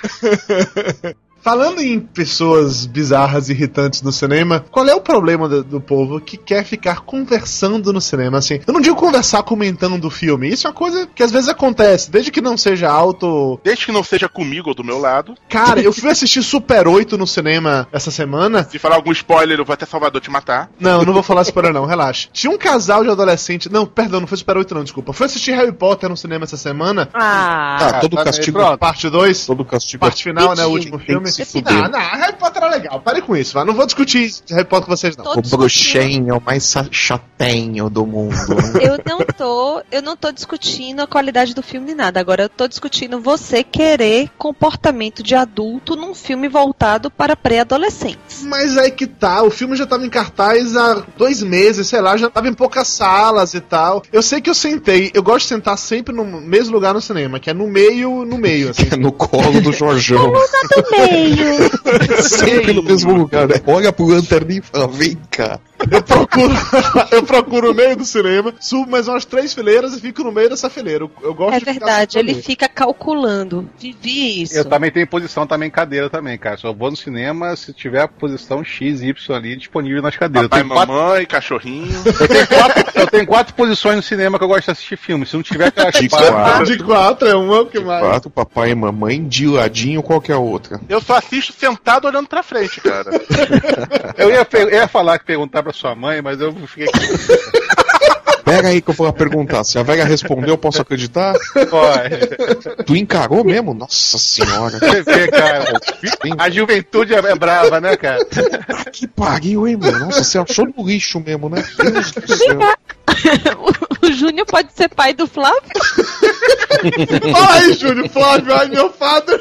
Falando em pessoas bizarras e irritantes no cinema, qual é o problema do, do povo que quer ficar conversando no cinema? Assim, eu não digo conversar comentando o filme, isso é uma coisa que às vezes acontece, desde que não seja alto. Desde que não seja comigo ou do meu lado. Cara, eu fui assistir Super 8 no cinema essa semana. Se falar algum spoiler, eu vou até Salvador te matar. Não, eu não vou falar spoiler não, relaxa. Tinha um casal de adolescente. Não, perdão, não foi Super 8 não, desculpa. Fui assistir Harry Potter no cinema essa semana. Ah, Ah, todo tá, castigo, pronto. Parte 2. todo castigo Parte final, né? O último Tem filme. que se fuder. Não, não, Harry Potter era legal. Pare com isso, vai. Não vou discutir Harry Potter com vocês, não. Tô O bruxinho, o mais chatenho do mundo. Eu não tô, eu não tô discutindo a qualidade do filme nem nada. Agora eu tô discutindo você querer comportamento de adulto num filme voltado para pré-adolescentes. Mas aí que tá, o filme já tava em cartaz há dois meses, sei lá, já tava em poucas salas e tal. Eu sei que eu sentei, eu gosto de sentar sempre no mesmo lugar no cinema, que é no meio, no meio, assim. Que é no colo do Jorjão. Do meio. Sempre no mesmo lugar, né? Olha pro lanterninho e fala, vem cá. Eu procuro, eu procuro o meio do cinema, subo mais umas três fileiras e fico no meio dessa fileira. Eu, eu gosto É verdade, sentado ele fica calculando. Vivi isso. Eu também tenho posição também cadeira também, cara. Só vou no cinema se tiver a posição X, Y ali disponível nas cadeiras. Papai, quatro, mamãe, cachorrinho. eu, tenho quatro, eu tenho quatro posições no cinema que eu gosto de assistir filme. Se não tiver aquelas De quatro. De quatro é uma, o que mais? Quatro, papai e mamãe, de ladinho qualquer outra. Eu só assisto sentado olhando pra frente, cara. eu ia, eu ia falar que perguntar pra sua mãe, mas eu fiquei. Pega aí que eu vou perguntar. Se a velha respondeu, eu posso acreditar? Ó, Tu encarou mesmo? Nossa senhora. você vê, cara. A juventude é brava, né, cara? Que pariu, hein, mano? Nossa, você achou no lixo mesmo, né? Deus do céu. o Júnior pode ser pai do Flávio? Fala aí, Júlio Flávio, ai meu father.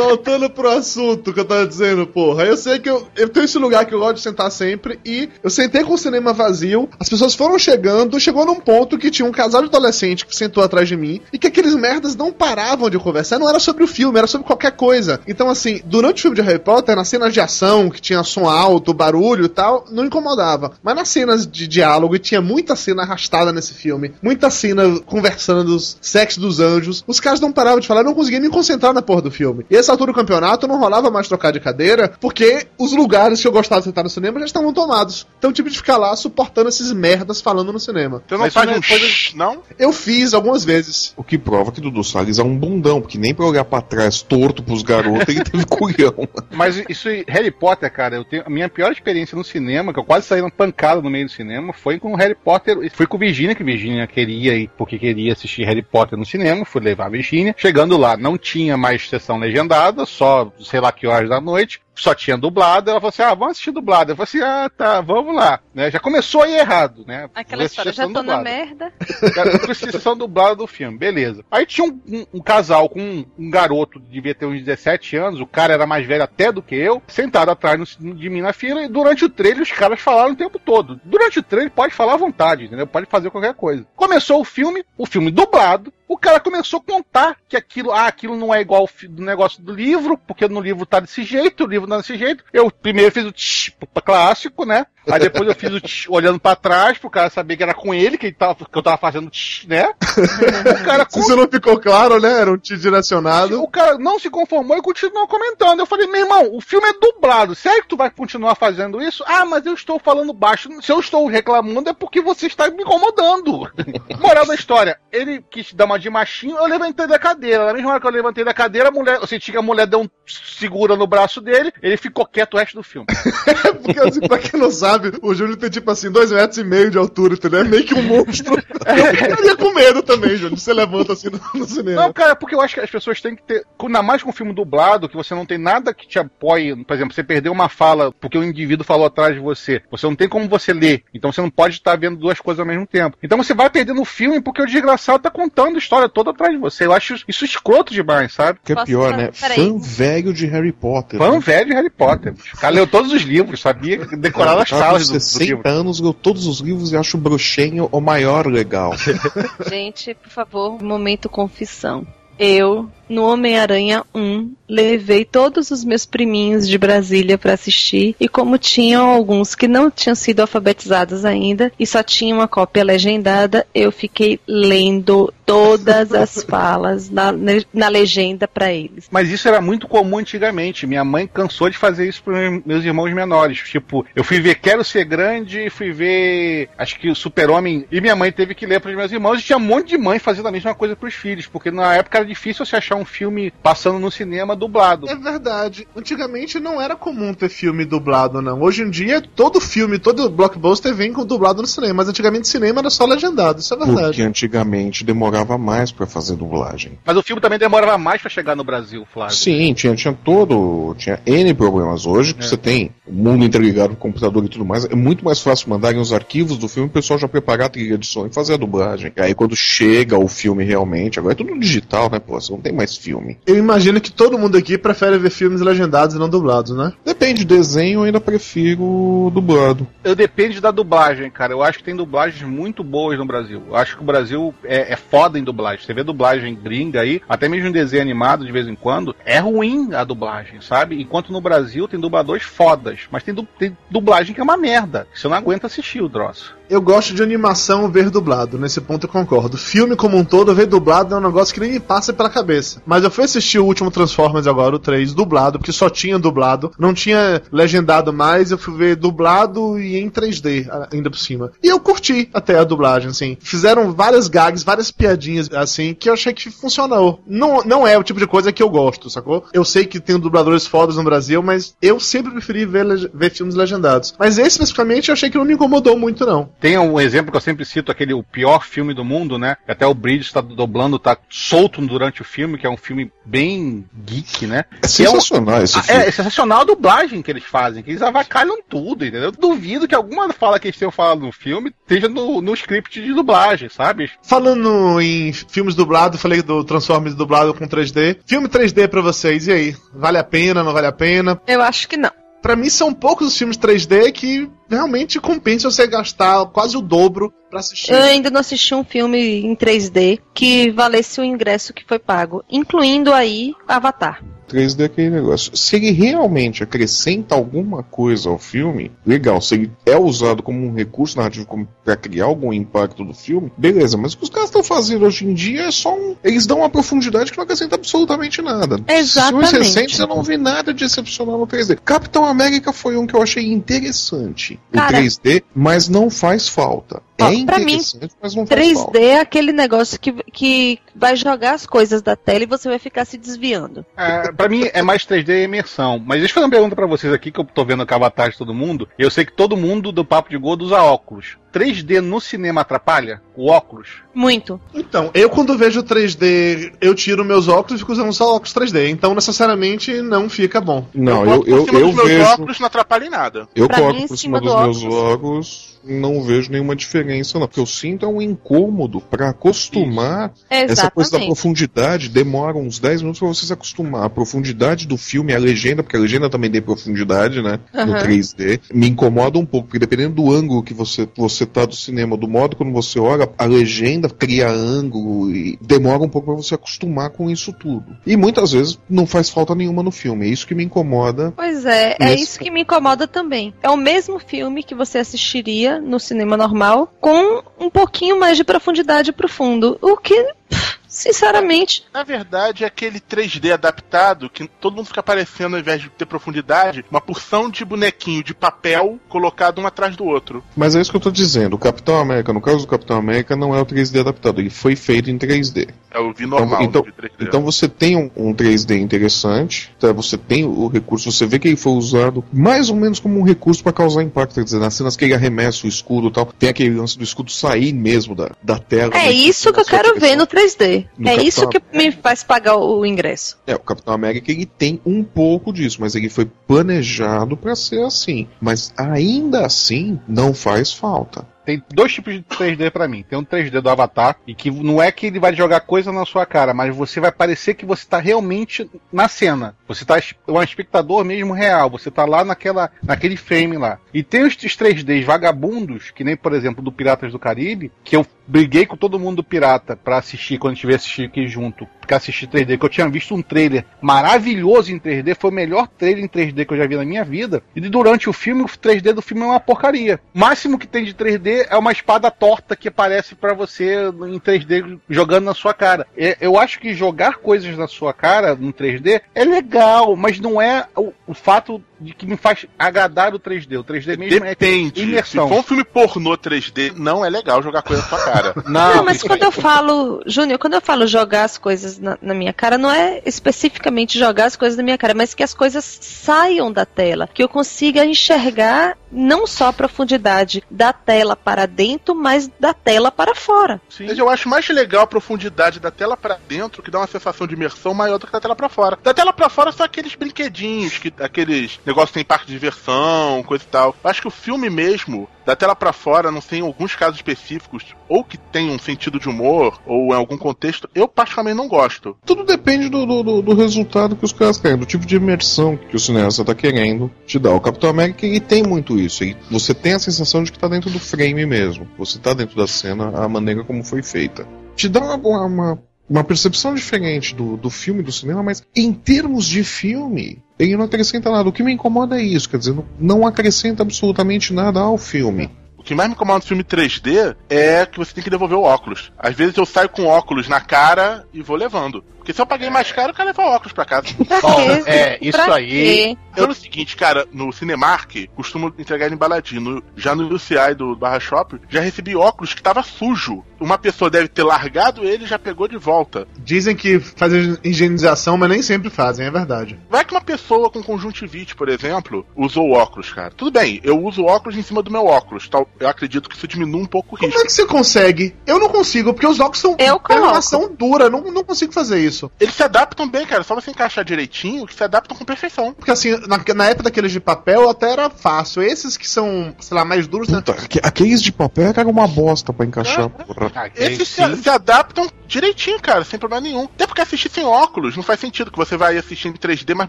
Voltando pro assunto que eu tava dizendo, porra. Eu sei que eu, eu tenho esse lugar que eu gosto de sentar sempre e eu sentei com o cinema vazio, as pessoas foram chegando, chegou num ponto que tinha um casal de adolescente que sentou atrás de mim e que aqueles merdas não paravam de conversar, não era sobre o filme, era sobre qualquer coisa. Então, assim, durante o filme de Harry Potter, nas cenas de ação, que tinha som alto, barulho e tal, não incomodava. Mas nas cenas de diálogo, e tinha muita cena arrastada nesse filme, muita cena conversando, sexo dos anjos, os caras não paravam de falar, eu não conseguia me concentrar na porra do filme. E essa altura do campeonato não rolava mais trocar de cadeira, porque os lugares que eu gostava de sentar no cinema já estavam tomados. Então tive de ficar lá suportando esses merdas falando no cinema. Você não Mas faz um coisa- shh, não? Eu fiz algumas vezes. O que prova que Dudu Salles é um bundão, porque nem pra olhar pra trás torto pros garotos ele teve culhão. Mas isso, Harry Potter, cara, eu tenho, a minha pior experiência no cinema, que eu quase saí na pancada no meio do cinema, foi com o Harry Potter. Fui com Virginia, que Virginia queria ir, porque queria assistir Harry Potter no cinema. Fui levar a Virginia. Chegando lá, não tinha mais sessão legendada, só sei lá que horas da noite. Só tinha dublado, ela falou assim: ah, vamos assistir dublado. Eu falei assim: ah, tá, vamos lá. Né, já começou aí errado, né? Aquela história, já sessão tô na dublada. merda. Era com exceção dublada do filme, beleza. Aí tinha um, um- um casal com um, um garoto, devia ter uns 17 anos, o cara era mais velho até do que eu, sentado atrás no- de mim na fila, e durante o trailer os caras falaram o tempo todo. Durante o trailer pode falar à vontade, entendeu? Pode fazer qualquer coisa. Começou o filme, o filme dublado, o cara começou a contar que aquilo, ah, aquilo não é igual ao do negócio do livro, porque no livro tá desse jeito, o livro é desse jeito. Eu primeiro fiz o tch, clássico, né? Aí depois eu fiz o tch, olhando pra trás, pro cara saber que era com ele, que, ele tava, que eu tava fazendo tch, né? O cara Se isso não ficou claro, né? Era um tiro direcionado. o cara não se conformou e continuou comentando. Eu falei, meu irmão, o filme é dublado. Sério que tu vai continuar fazendo isso? Ah, mas eu estou falando baixo. Se eu estou reclamando é porque você está me incomodando. Moral da história, ele quis dar uma de machinho, eu levantei da cadeira. Na mesma hora que eu levantei da cadeira, a mulher, eu senti que a mulher deu um segura no braço dele, ele ficou quieto o resto do filme. Porque, assim, pra quem não sabe, o Júlio tem tipo assim, dois metros e meio de altura, entendeu? É meio que um monstro. Eu ficaria com medo também, Júlio. Você levanta assim no, no cinema. Não, cara, porque eu acho que as pessoas têm que ter. Ainda mais com um filme dublado, que você não tem nada que te apoie. Por exemplo, você perdeu uma fala porque o indivíduo falou atrás de você. Você não tem como você ler. Então você não pode estar vendo duas coisas ao mesmo tempo. Então você vai perdendo o filme porque o desgraçado tá contando a história toda atrás de você. Eu acho isso escroto demais, sabe? Que é pior, né? Fã velho de Harry Potter. Fã né? velho de Harry Potter. O cara leu todos os livros, sabia decorar as com do, do 60 livro. anos, leu todos os livros e acho o Bruxenho o maior legal. Gente, por favor, momento confissão. Eu, no Homem-Aranha 1, levei todos os meus priminhos de Brasília pra assistir e como tinham alguns que não tinham sido alfabetizados ainda e só tinha uma cópia legendada, eu fiquei lendo todas as falas na, na legenda pra eles. Mas isso era muito comum antigamente. Minha mãe cansou de fazer isso para meus irmãos menores. Tipo, eu fui ver Quero Ser Grande, fui ver, acho que o Super-Homem, e minha mãe teve que ler para os meus irmãos. E tinha um monte de mãe fazendo a mesma coisa para os filhos, porque na época era difícil você achar um filme passando no cinema dublado. É verdade. Antigamente não era comum ter filme dublado, não. Hoje em dia, todo filme, todo blockbuster vem com dublado no cinema. Mas antigamente cinema era só legendado, isso é verdade. Porque antigamente demorava mais pra fazer dublagem. Mas o filme também demorava mais para chegar no Brasil, Flávio. Sim, tinha, tinha todo. Tinha N problemas. Hoje que É. você tem o mundo interligado com o computador e tudo mais, é muito mais fácil mandarem os arquivos do filme e o pessoal já preparar a trilha de som e fazer a dublagem. E aí quando chega o filme realmente, agora é tudo digital, né, pô? Você não tem mais filme. Eu imagino que todo mundo aqui prefere ver filmes legendados e não dublados, né? Depende, desenho eu ainda prefiro dublado. Eu depende da dublagem, cara. Eu acho que tem dublagens muito boas no Brasil. Eu acho que o Brasil é, é foda foda em dublagem. Você vê dublagem gringa aí, até mesmo em desenho animado de vez em quando, é ruim a dublagem, sabe? Enquanto no Brasil tem dubladores fodas, mas tem, du tem dublagem que é uma merda. que Você não aguenta assistir o troço. Eu gosto de animação ver dublado, nesse ponto eu concordo. Filme como um todo, ver dublado é um negócio que nem me passa pela cabeça. Mas eu fui assistir o último Transformers agora, o 3, dublado, porque só tinha dublado, não tinha legendado mais, eu fui ver dublado e em 3D, ainda por cima. E eu curti até a dublagem, assim. Fizeram várias gags, várias piadinhas, assim, que eu achei que funcionou. Não, não é o tipo de coisa que eu gosto, sacou? Eu sei que tem dubladores fodas no Brasil, mas eu sempre preferi ver, ver filmes legendados. Mas esse, especificamente, eu achei que não me incomodou muito, não. Tem um exemplo que eu sempre cito, aquele o pior filme do mundo, né? Até o Bridge está dublando, tá solto durante o filme, que é um filme bem geek, né? É Que é um- sensacional esse Ah, filme. É, é sensacional a dublagem que eles fazem, que eles avacalham tudo, entendeu? Eu duvido que alguma fala que eles tenham falado no filme esteja no, no script de dublagem, sabe? Falando em filmes dublados, falei do Transformers dublado com 3D. Filme 3D pra vocês, e aí? Vale a pena, não vale a pena? Eu acho que não. Pra mim são poucos os filmes 3D que realmente compensa você gastar quase o dobro pra assistir. Eu ainda não assisti um filme em 3D que valesse o ingresso que foi pago, incluindo aí Avatar. 3D é aquele negócio. Se ele realmente acrescenta alguma coisa ao filme, legal. Se ele é usado como um recurso narrativo pra criar algum impacto do filme, beleza. Mas o que os caras estão fazendo hoje em dia é só um. Eles dão uma profundidade que não acrescenta absolutamente nada. Exatamente. Os recentes eu não vi nada de excepcional no 3D. Capitão América foi um que eu achei interessante. Cara- o 3D, mas não faz falta. Ó, é pra mim, interessante, mas não faz 3D falta. é aquele negócio que, que vai jogar as coisas da tela e você vai ficar se desviando. É, pra mim é mais 3D e imersão. Mas deixa eu fazer uma pergunta pra vocês aqui, que eu tô vendo a avatar de todo mundo. E eu sei que todo mundo do Papo de Gordo usa óculos. 3D no cinema atrapalha? O óculos? Muito. Então, eu quando vejo 3D, eu tiro meus óculos e fico usando só óculos 3D. Então, necessariamente, não fica bom. Não, eu, eu, eu, eu vejo. óculos não atrapalha em nada. Eu Pra coloco mim, por cima cima dos do meus óculos. Não vejo nenhuma diferença, não. O que eu sinto é um incômodo pra acostumar. Essa coisa da profundidade demora uns 10 minutos pra você se acostumar. A profundidade do filme, a legenda, porque a legenda também tem profundidade, né? No Aham. 3D. Me incomoda um pouco, porque dependendo do ângulo que você, você tá do cinema, do modo como você olha, a legenda cria ângulo e demora um pouco pra você acostumar com isso tudo. E muitas vezes não faz falta nenhuma no filme. É isso que me incomoda Pois é, é isso que me incomoda também. É o mesmo filme que você assistiria no cinema normal, com um pouquinho mais de profundidade pro fundo. O que, pff, sinceramente, Na verdade, é aquele 3D adaptado que todo mundo fica parecendo, ao invés de ter profundidade, uma porção de bonequinho de papel colocado um atrás do outro. Mas é isso que eu tô dizendo. O Capitão América, no caso do Capitão América, não é o 3D adaptado, ele foi feito em 3D. Eu vi normal, então, 3D. então você tem um, um 3D interessante, tá? você tem o recurso, você vê que ele foi usado mais ou menos como um recurso para causar impacto, quer dizer, nas cenas que ele arremessa o escudo e tal, tem aquele lance do escudo sair mesmo da, da tela. é né? isso que eu quero ver no 3D. No é Capitão isso que me faz pagar o ingresso. É, o Capitão América ele tem um pouco disso, mas ele foi planejado para ser assim. Mas ainda assim, não faz falta. Tem dois tipos de 3D pra mim. Tem um 3D do Avatar, e que não é que ele vai jogar coisa na sua cara, mas você vai parecer que você tá realmente na cena. Você tá um espectador mesmo real. Você tá lá naquela, naquele frame lá. E tem os 3Ds vagabundos, que nem, por exemplo, do Piratas do Caribe, que eu briguei com todo mundo do Pirata pra assistir quando veio assistir aqui junto. Pra assistir 3D, que eu tinha visto um trailer maravilhoso em 3D, foi o melhor trailer em 3D que eu já vi na minha vida. E durante o filme, o 3D do filme é uma porcaria. O máximo que tem de 3D é uma espada torta que aparece pra você em 3D jogando na sua cara. É, Eu acho que jogar coisas na sua cara no 3D é legal, mas não é o, o fato de que me faz agradar o 3D. O 3D mesmo Depende. é imersão. Se for um filme pornô 3D, não é legal jogar coisa na sua cara. Não, mas quando eu falo, Júnior, quando eu falo jogar as coisas na, na minha cara, não é especificamente jogar as coisas na minha cara, mas que as coisas saiam da tela, que eu consiga enxergar não só a profundidade da tela para dentro, mas da tela para fora. Mas eu acho mais legal a profundidade da tela pra dentro, que dá uma sensação de imersão maior do que da tela pra fora. Da tela pra fora são aqueles brinquedinhos, que, aqueles negócios que tem parque de diversão, coisa e tal. Eu acho que o filme mesmo, da tela pra fora, não sei, em alguns casos específicos, ou que tem um sentido de humor, ou em algum contexto, eu particularmente não gosto. Tudo depende do, do, do- do resultado que os caras querem, do tipo de imersão que o cineasta tá querendo te dar. O Capitão América tem muito isso. Você tem a sensação de que tá dentro do frame mesmo. Você tá dentro da cena, a maneira como foi feita. te dá uma, uma, uma, uma percepção diferente do, do filme, do cinema, mas em termos de filme, ele não acrescenta nada. O que me incomoda é isso, quer dizer, não, não acrescenta absolutamente nada ao filme. O que mais me incomoda no filme 3D é que você tem que devolver o óculos. Às vezes eu saio com óculos na cara e vou levando. Porque se eu paguei mais caro, eu quero levar o óculos pra casa. Pra Bom, é, isso Pra aí. quê? Pelo seguinte, cara, no Cinemark, costumo entregar embaladinho. No- já no UCI do Barra Shop, já recebi óculos que tava sujo. Uma pessoa deve ter largado ele e já pegou de volta. Dizem que fazem higienização, mas nem sempre fazem, é verdade. Vai que uma pessoa com conjuntivite, por exemplo, usou o óculos, cara. Tudo bem, eu uso óculos em cima do meu óculos. Tal, eu acredito que isso diminui um pouco o Como risco. é que você consegue? Eu não consigo, porque os óculos são Eu coloco. relação dura, não, não consigo fazer isso. Eles se adaptam bem, cara. Só você encaixar direitinho, que se adaptam com perfeição. Porque assim, na, na época daqueles de papel até era fácil. Esses que são, sei lá, mais duros, né? Puta, aque- aqueles de papel era uma bosta pra encaixar, porra. Ah, Esses se, se adaptam direitinho, cara, sem problema nenhum. Até porque assistir sem óculos não faz sentido, que você vai assistir em 3D mais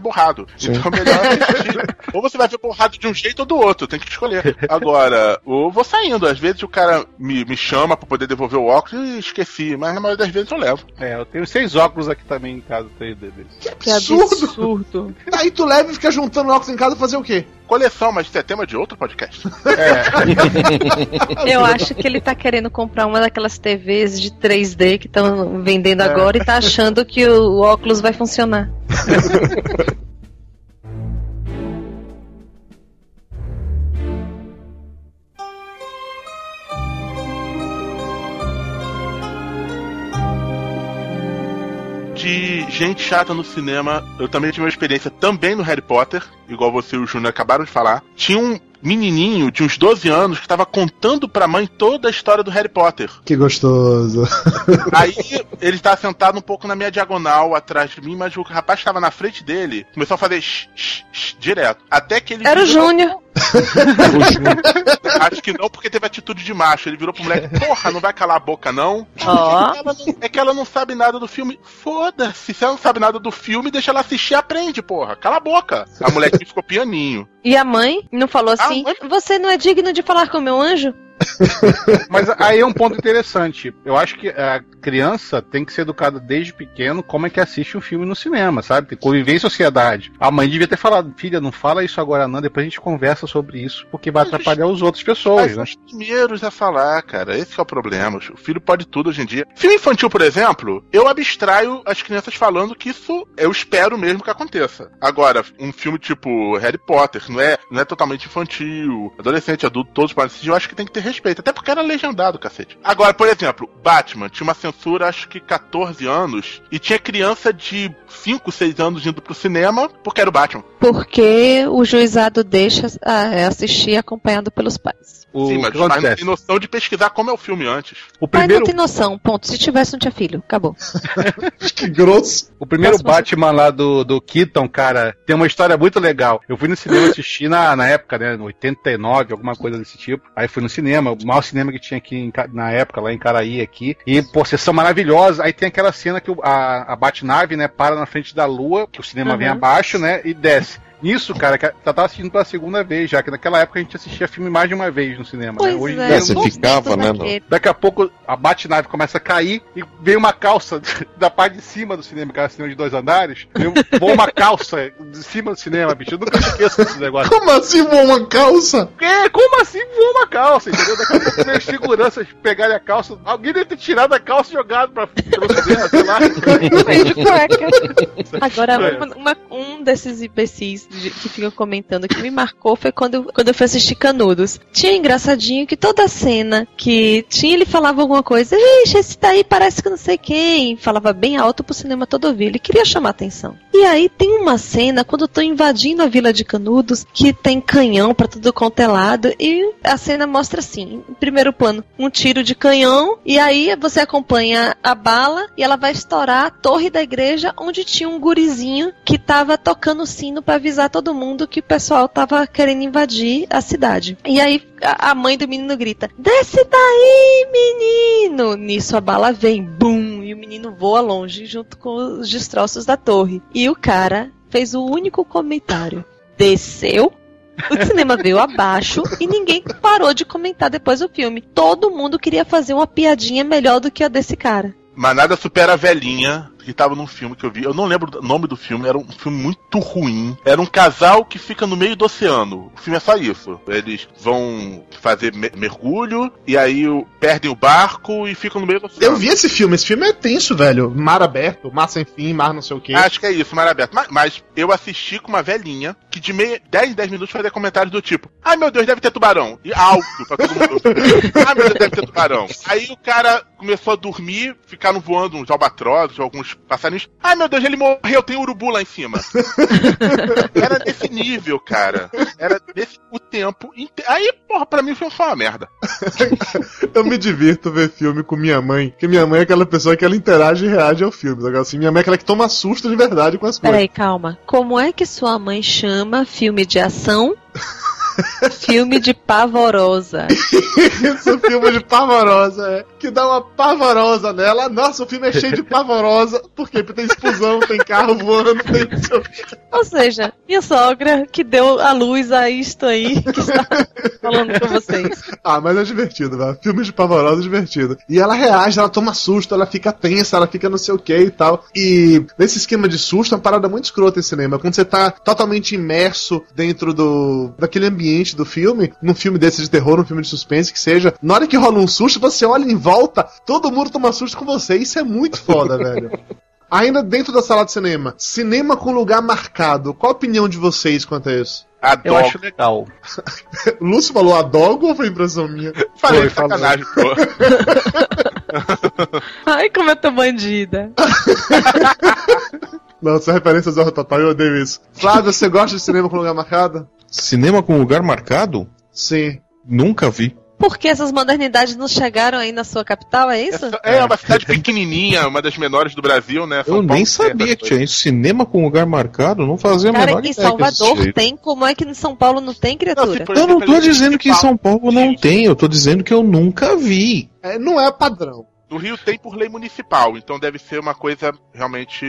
borrado. Sim. Então é melhor assistir. ou você vai ver borrado de um jeito ou do outro, tem que escolher. Agora, ou vou saindo. Às vezes o cara me, me chama pra poder devolver o óculos e esqueci, mas na maioria das vezes eu levo. É, eu tenho seis óculos aqui também em casa 3D deles. Que absurdo. absurdo. Aí tu leva e fica juntando óculos em casa fazer o quê? Coleção, mas isso é tema de outro podcast. Eu acho que ele tá querendo comprar uma daquelas TVs de 3D que estão vendendo agora e tá achando que o óculos vai funcionar. de gente chata no cinema, eu também tive uma experiência também no Harry Potter, igual você e o Júnior acabaram de falar. Tinha um menininho de uns 12 anos que tava contando pra mãe toda a história do Harry Potter. Que gostoso. Aí ele estava sentado um pouco na minha diagonal atrás de mim, mas o rapaz estava na frente dele começou a fazer shh, shh, shh, direto. Até que ele. Era o Júnior. Acho que não, porque teve atitude de macho. Ele virou pro moleque: Porra, não vai calar a boca, não? Ó. É, que ela não, é que ela não sabe nada do filme. Foda-se, se ela não sabe nada do filme, deixa ela assistir e aprende, porra. Cala a boca. A moleque ficou pianinho. E a mãe não falou assim: mãe- Você não é digno de falar com o meu anjo? Mas aí é um ponto interessante. Eu acho que a criança tem que ser educada desde pequeno como é que assiste um filme no cinema, sabe? Tem que conviver em sociedade. A mãe devia ter falado, filha, não fala isso agora não, depois a gente conversa sobre isso, porque vai Mas atrapalhar os outras pessoas, Mas né? os primeiros a falar, cara. Esse é o problema. O filho pode tudo hoje em dia. Filme infantil, por exemplo, eu abstraio as crianças falando que isso eu espero mesmo que aconteça. Agora, um filme tipo Harry Potter, não é, não é totalmente infantil, adolescente, adulto, todos podem assistir, eu acho que tem que ter respeito. Até porque era legendado, cacete. Agora, por exemplo, Batman tinha uma censura, acho que 14 anos, e tinha criança de 5, 6 anos indo pro cinema porque era o Batman. Porque o juizado deixa ah, assistir acompanhado pelos pais. O Sim, que mas, mas não acontece? tem noção de pesquisar como é o filme antes. O Pai primeiro, não tem noção, ponto. Se tivesse, não tinha filho. Acabou. que grosso. o primeiro Próximo Batman lá do, do Keaton, cara, tem uma história muito legal. Eu fui no cinema assistir na, na época, né, no 89, alguma coisa desse tipo. Aí fui no cinema, o maior cinema que tinha aqui em na época, lá em Caraí, aqui. E, pô, sessão maravilhosa. Aí tem aquela cena que a, a Batnave, né, para na frente da lua, que o cinema Uhum. vem abaixo, né, e desce. Nisso, cara, que eu tava assistindo pela segunda vez já, que naquela época a gente assistia filme mais de uma vez no cinema, né? Pois Hoje em é, É, você ficava, né, daquele. Daqui a pouco a Batnave começa a cair e vem uma calça da parte de cima do cinema, que era cinema de dois andares. Veio- Voa uma calça de cima do cinema, bicho. Eu nunca esqueço desse negócio. Como assim voa uma calça? É, como assim voa uma calça, entendeu? Daqui a pouco veio os seguranças pegarem a calça. Alguém deve ter tirado a calça e jogado pra cinema, sei lá. Agora, É. uma- uma- um desses imbecis de- que ficam comentando que me marcou foi quando, eu- quando eu fui assistir Canudos. Tinha engraçadinho que toda cena que tinha, ele falava alguma coisa, ixi, esse daí parece que não sei quem. Falava bem alto pro cinema todo ouvir. Ele queria chamar atenção. E aí tem uma cena quando eu tô invadindo a vila de Canudos, que tem canhão pra tudo quanto é lado, e a cena mostra assim, em primeiro plano, um tiro de canhão, e aí você acompanha a bala e ela vai estourar a torre da igreja onde tinha um gurizinho que tava tocando o sino pra avisar todo mundo que o pessoal tava querendo invadir a cidade. E aí a a mãe do menino grita: Desce daí, menino! Nisso a bala vem, bum, e o menino voa longe junto com os destroços da torre. E o cara fez o único comentário: Desceu? O cinema veio abaixo e ninguém parou de comentar depois do filme. Todo mundo queria fazer uma piadinha melhor do que a desse cara. Mas nada supera a velhinha que tava num filme que eu vi. Eu não lembro o nome do filme, era um filme muito ruim. Era um casal que fica no meio do oceano. O filme é só isso. Eles vão fazer me- mergulho e aí perdem o barco e ficam no meio do oceano. Eu vi esse filme, esse filme é tenso, velho. Mar aberto, mar sem fim, mar não sei o quê. Acho que é isso, mar aberto. Mas, mas eu assisti com uma velhinha que de meia, 10 em 10 minutos fazia comentários do tipo: Ai meu Deus, deve ter tubarão. E alto pra todo mundo. Ai meu Deus, deve ter tubarão. Aí o cara começou a dormir, ficaram voando uns albatrozes, alguns passarinhos. Ai meu Deus, ele morreu, tem urubu lá em cima. Era desse nível, cara. Era desse o tempo inteiro. Aí, porra, pra mim foi só uma merda. Eu me divirto ver filme com minha mãe, porque minha mãe é aquela pessoa que ela interage e reage ao filme. Agora, assim, minha mãe é aquela que toma susto de verdade com as coisas. Peraí, calma. Como é que sua mãe chama filme de ação? filme de pavorosa. Esse filme de pavorosa, é. Que dá uma pavorosa nela. Nossa, o filme é cheio de pavorosa. Por quê? Porque tem explosão, tem carro voando, tem. Ou seja, minha sogra que deu a luz a isto aí que está falando com vocês. Ah, mas é divertido, velho. Filme de pavorosa é divertido. E ela reage, ela toma susto, ela fica tensa, ela fica não sei o que e tal. E nesse esquema de susto é uma parada muito escrota em cinema. Quando você tá totalmente imerso dentro do daquele ambiente do filme, num filme desse de terror, num filme de suspense que seja, na hora que rola um susto, você olha em volta, todo mundo toma susto com você. Isso é muito foda, velho. Ainda dentro da sala de cinema, cinema com lugar marcado. Qual a opinião de vocês quanto a isso? Eu Adoro. acho legal. Lúcio falou adogo ou foi impressão minha? Falei Foi, sacanagem, pô. Ai, como eu tô bandida. Não, essa referência ao Zorro Total, eu odeio isso. Flávio, você gosta de cinema com lugar marcado? Cinema com lugar marcado? Sim. Nunca vi. Porque essas modernidades não chegaram aí na sua capital, é isso? É uma cidade pequenininha, uma das menores do Brasil, né? São Eu nem Paulo tem sabia essas que tinha isso. Cinema com lugar marcado? Não fazia a Cara, menor em que Salvador tem, como é que em São Paulo não tem, criatura? Não, se Eu não tô Por dizendo que em. São Paulo não tem, eu tô dizendo que eu nunca vi. É, não é padrão. No Rio tem por lei municipal, então deve ser uma coisa realmente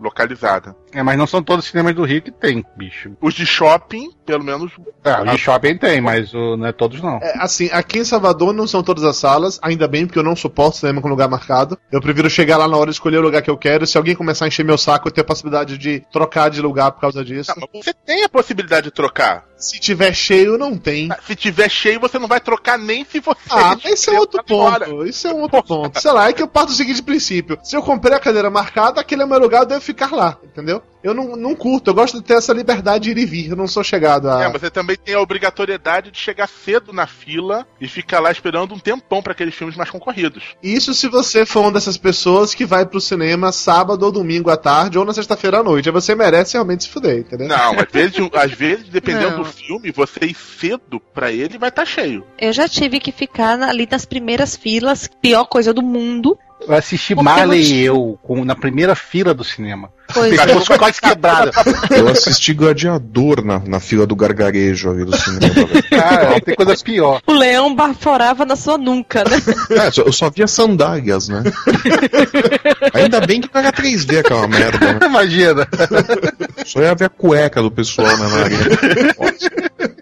localizada. É, mas não são todos os cinemas do Rio que tem, bicho. Os de shopping, pelo menos. Ah, o de shopping tem, mas o, não é todos não. É, assim, aqui em Salvador não são todas as salas, ainda bem, porque eu não suporto cinema com lugar marcado. Eu prefiro chegar lá na hora de escolher o lugar que eu quero. Se alguém começar a encher meu saco, eu tenho a possibilidade de trocar de lugar por causa disso. Não, mas você tem a possibilidade de trocar. Se tiver cheio, não tem. Se tiver cheio, você não vai trocar nem se você. Ah, esse é outro ponto. Isso é um outro ponto. Sei lá, é que eu parto do seguinte princípio. Se eu comprei a cadeira marcada, aquele é o meu lugar, eu devo ficar lá, entendeu? Eu não, não curto, eu gosto de ter essa liberdade de ir e vir. Eu não sou chegado a. É, mas você também tem a obrigatoriedade de chegar cedo na fila e ficar lá esperando um tempão para aqueles filmes mais concorridos. Isso se você for uma dessas pessoas que vai pro cinema sábado ou domingo à tarde ou na sexta-feira à noite. Aí você merece realmente se fuder, entendeu? Não, às vezes, às vezes dependendo Não. do filme, você ir cedo pra ele vai estar cheio. Eu já tive que ficar ali nas primeiras filas, pior coisa do mundo. Eu assisti Porque Marley e eu com- na primeira fila do cinema. Pois é. Pegou os quase quebrado. Eu assisti Gladiador na, na fila do gargarejo ali do cinema. Cara, tem coisa pior. O leão baforava na sua nuca, né? É, só- eu só via sandálias, né? Ainda bem que não era 3D aquela merda, né? Imagina. Só ia ver a cueca do pessoal né, na arena.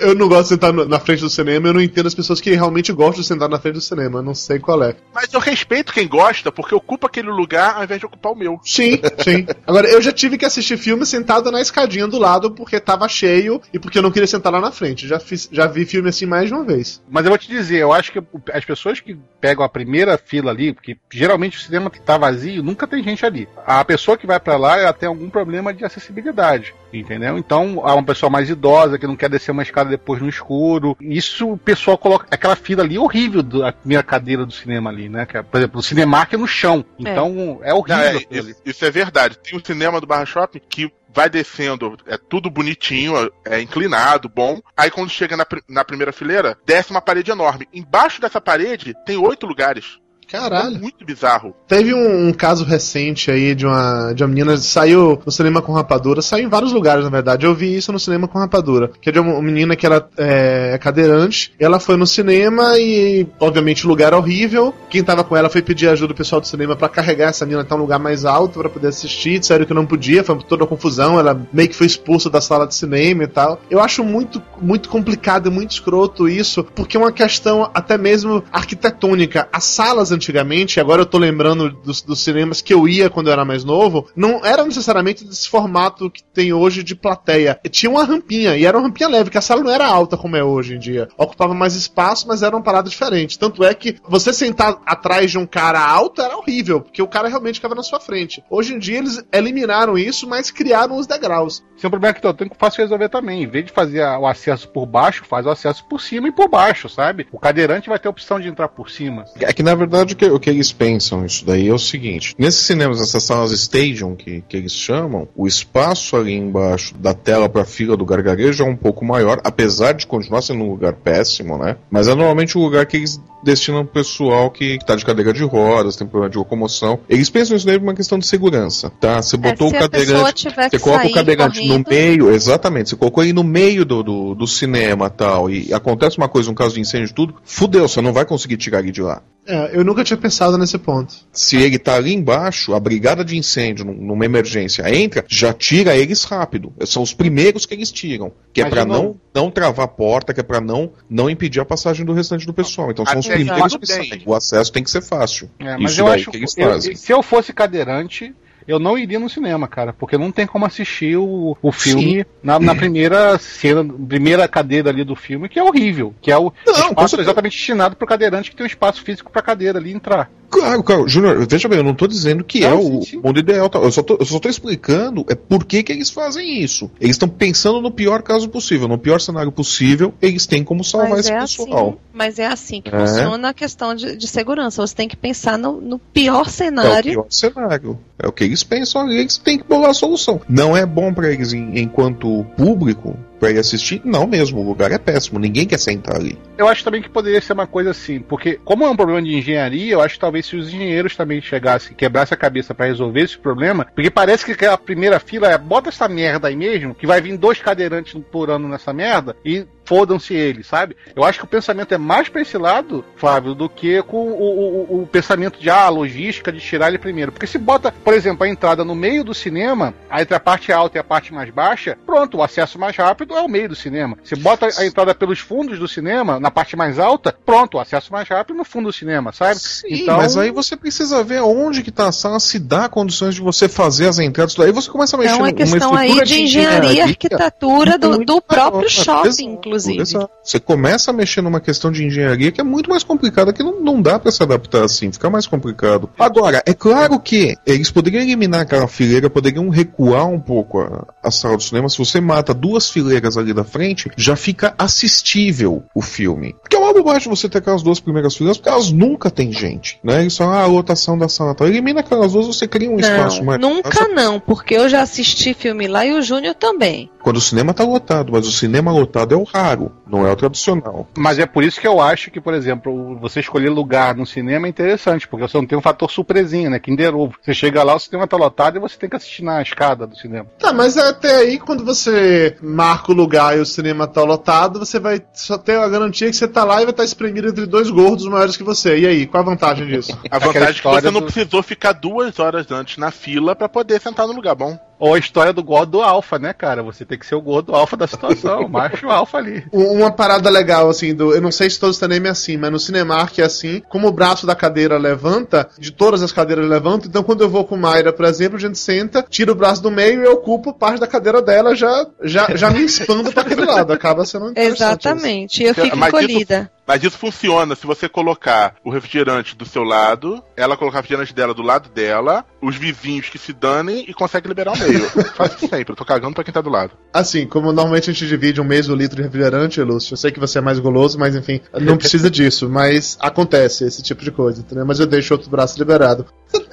Eu, não gosto de sentar na frente do cinema, eu não entendo as pessoas que realmente gostam de sentar na frente do cinema, não sei qual é. Mas eu respeito quem gosta, porque ocupa aquele lugar ao invés de ocupar o meu. Sim, sim. Agora, eu já tive que assistir filme sentado na escadinha do lado porque tava cheio e porque eu não queria sentar lá na frente. Já, fiz, já vi filme assim mais de uma vez. Mas eu vou te dizer, eu acho que as pessoas que pegam a primeira fila ali, porque geralmente o cinema que tá vazio, nunca tem gente ali. A pessoa que vai pra lá, ela tem algum problema de acessibilidade, entendeu? Então, há uma pessoa mais idosa que não quer descer uma escada depois no escuro. Isso o pessoal coloca aquela fila ali horrível da primeira cadeira do cinema ali, né? Que é, por exemplo, o Cinemark é no chão. Então, é, Não, horrível é, isso, isso é verdade. Tem um cinema do Barra Shopping que vai descendo, é tudo bonitinho, é inclinado, bom. Aí quando chega na, na primeira fileira, desce uma parede enorme. Embaixo dessa parede tem oito lugares. É Caralho. muito bizarro. Teve um, um caso recente aí de uma, de uma menina que saiu no cinema com rapadura. Saiu em vários lugares, na verdade. Eu vi isso no cinema com rapadura. Que é de uma, uma menina que ela é, é cadeirante. Ela foi no cinema e, obviamente, o lugar é horrível. Quem tava com ela foi pedir ajuda do pessoal do cinema pra carregar essa menina até um lugar mais alto pra poder assistir. Disseram que não podia, foi toda a confusão. Ela meio que foi expulsa da sala de cinema e tal. Eu acho muito, muito complicado e muito escroto isso, porque é uma questão até mesmo arquitetônica. As salas antigamente, agora eu tô lembrando dos, dos cinemas que eu ia quando eu era mais novo, não era necessariamente desse formato que tem hoje de plateia. Tinha uma rampinha, e era uma rampinha leve, que a sala não era alta como é hoje em dia. Ocupava mais espaço, mas era uma parada diferente. Tanto é que você sentar atrás de um cara alto era horrível, porque o cara realmente ficava na sua frente. Hoje em dia eles eliminaram isso, mas criaram os degraus. Esse é um problema que eu tenho que fácil resolver também. Em vez de fazer o acesso por baixo, faz o acesso por cima e por baixo, sabe? O cadeirante vai ter a opção de entrar por cima. É que na verdade o que, o que eles pensam isso daí é o seguinte: nesses cinemas, nessas salas stadium que, que eles chamam, o espaço ali embaixo da tela para fila do gargarejo é um pouco maior, apesar de continuar sendo um lugar péssimo, né? Mas é normalmente o lugar que eles destinam pro pessoal que, que tá de cadeira de rodas, tem problema de locomoção. Eles pensam isso daí por uma questão de segurança, tá? Você botou É, se o cadeirante. tiver Você coloca o cadeirante no meio, exatamente, você colocou ele no meio do, do, do cinema tal, e acontece uma coisa, um caso de incêndio e tudo, fudeu, você não vai conseguir tirar ele de lá. É, eu nunca tinha pensado nesse ponto. Se ele tá ali embaixo, a brigada de incêndio num- numa emergência entra, já tira eles rápido. São os primeiros que eles tiram. Que é de não, não travar a porta, que é pra não, não impedir a passagem do restante do pessoal. Então são os Que. O acesso tem que ser fácil. É, mas Isso eu acho que eu- se eu fosse cadeirante, eu não iria no cinema, cara, porque não tem como assistir o, o filme na, na primeira cena, primeira cadeira ali do filme, que é horrível, que é o Não, espaço exatamente destinado pro cadeirante que tem um espaço físico pra cadeira ali entrar. Claro, claro. Júnior, veja bem, eu não tô dizendo que Não, é sim, o sim. mundo ideal. tá? Eu só tô, eu só tô explicando é por que, que eles fazem isso. Eles estão pensando no pior caso possível, no pior cenário possível, eles têm como salvar Mas esse é, pessoal. assim, mas é assim que É. funciona a questão de, de segurança. Você tem que pensar no, no pior É o cenário. pior cenário. É o que eles pensam ali, eles têm que bolar a solução. Não é bom pra eles, enquanto público, pra ir assistir? Não mesmo, o lugar é péssimo, ninguém quer sentar ali. Eu acho também que poderia ser uma coisa assim, porque como é um problema de engenharia, eu acho que talvez se os engenheiros também chegassem, quebrassem a cabeça pra resolver esse problema, porque parece que a primeira fila é bota essa merda aí mesmo, que vai vir dois cadeirantes por ano nessa merda e fodam-se eles, sabe? Eu acho que o pensamento é mais pra esse lado, Flávio, do que com o, o- o- pensamento de ah, logística de tirar ele primeiro. Porque se bota, por exemplo, a entrada no meio do cinema, entre a parte alta e a parte mais baixa, pronto, o acesso mais rápido é o meio do cinema. Se bota a entrada pelos fundos do cinema, na parte mais alta, pronto, o acesso mais rápido no fundo do cinema, sabe? Sim, mas aí você precisa ver onde que tá a sala, se dá condições de você fazer as entradas. Aí você começa a mexer É uma questão aí estrutura de engenharia e arquitetura do, do próprio maior. shopping, Exato, inclusive. exato. Você começa a mexer numa questão de engenharia que é muito mais complicada, que não, não dá pra se adaptar assim, fica mais complicado. Agora, é claro que eles poderiam eliminar aquela fileira, poderiam recuar um pouco a, a sala do cinema. Se você mata duas fileiras ali da frente, já fica assistível o filme. Porque é uma bobagem você ter aquelas duas primeiras fileiras, porque elas nunca tem gente, né? Eles falam, ah, a lotação da sala tal. Elimina aquelas duas, você cria um espaço Não, mais. nunca não, porque eu já assisti filme lá e o Júnior também. Quando o cinema tá lotado, mas o cinema lotado é o raro, não é o tradicional. Mas é por isso que eu acho que, por exemplo, você escolher lugar no cinema é interessante, porque você não tem um fator surpresinha, né? Kinder Ovo. Você chega lá, o cinema tá lotado e você tem que assistir na escada do cinema. Tá, mas até aí, quando você marca o lugar e o cinema tá lotado, você vai só ter a garantia que você tá lá e vai estar espremido entre dois gordos maiores que você. E aí, qual a vantagem disso? A vantagem é que você não do- precisou ficar duas horas antes na fila pra poder sentar no lugar bom. Ou a história do gordo alfa, né, cara? Você tem que ser o gordo alfa da situação, o macho alfa ali. Um- Uma parada legal, assim, do. Eu não sei se todo cinema é assim, mas no Cinemark é assim. Como o braço da cadeira levanta, de todas as cadeiras levantam, então quando eu vou com Mayra, por exemplo, a gente senta, tira o braço do meio e eu ocupo parte da cadeira dela, já, já, já me expando pra aquele lado. Acaba sendo interessante isso. Exatamente. Eu fico Mas encolhida. Mas isso funciona se você colocar o refrigerante do seu lado, ela colocar o refrigerante dela do lado dela, os vizinhos que se danem e consegue liberar o meio. Faz isso sempre, eu tô cagando pra quem tá do lado. Assim, como normalmente a gente divide um mesmo litro de refrigerante, Lúcio, eu sei que você é mais goloso, mas enfim, não precisa disso. Mas acontece esse tipo de coisa, entendeu? Mas eu deixo outro braço liberado.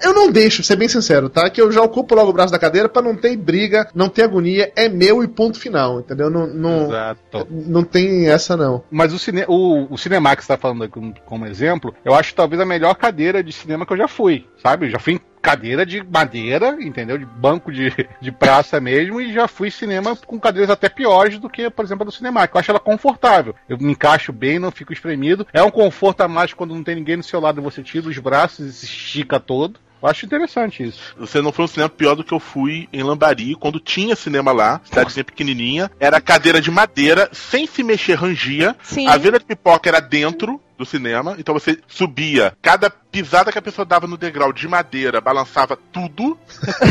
eu não deixo, ser bem sincero, tá? Que eu já ocupo logo o braço da cadeira pra não ter briga, não ter agonia, é meu e ponto final, entendeu? Não, não, Exato. não tem essa não. Mas o, cine, o, o Cinemax que você tá falando como, exemplo, eu acho talvez a melhor cadeira de cinema que eu já fui, sabe? Eu já fui em cadeira de madeira, entendeu? De banco de, de praça mesmo, e já fui em cinema com cadeiras até piores do que, por exemplo, a do Cinemax. Eu acho ela confortável. Eu me encaixo bem, não fico espremido. É um conforto a mais quando não tem ninguém do seu lado, você tira os braços e se estica todo. Eu acho interessante isso. Você não foi um cinema pior do que eu fui em Lambari, quando tinha cinema lá, cidadezinha pequenininha. Era cadeira de madeira, sem se mexer, rangia. Sim. A venda de pipoca era dentro do cinema, então você subia. Cada pisada que a pessoa dava no degrau de madeira, balançava tudo.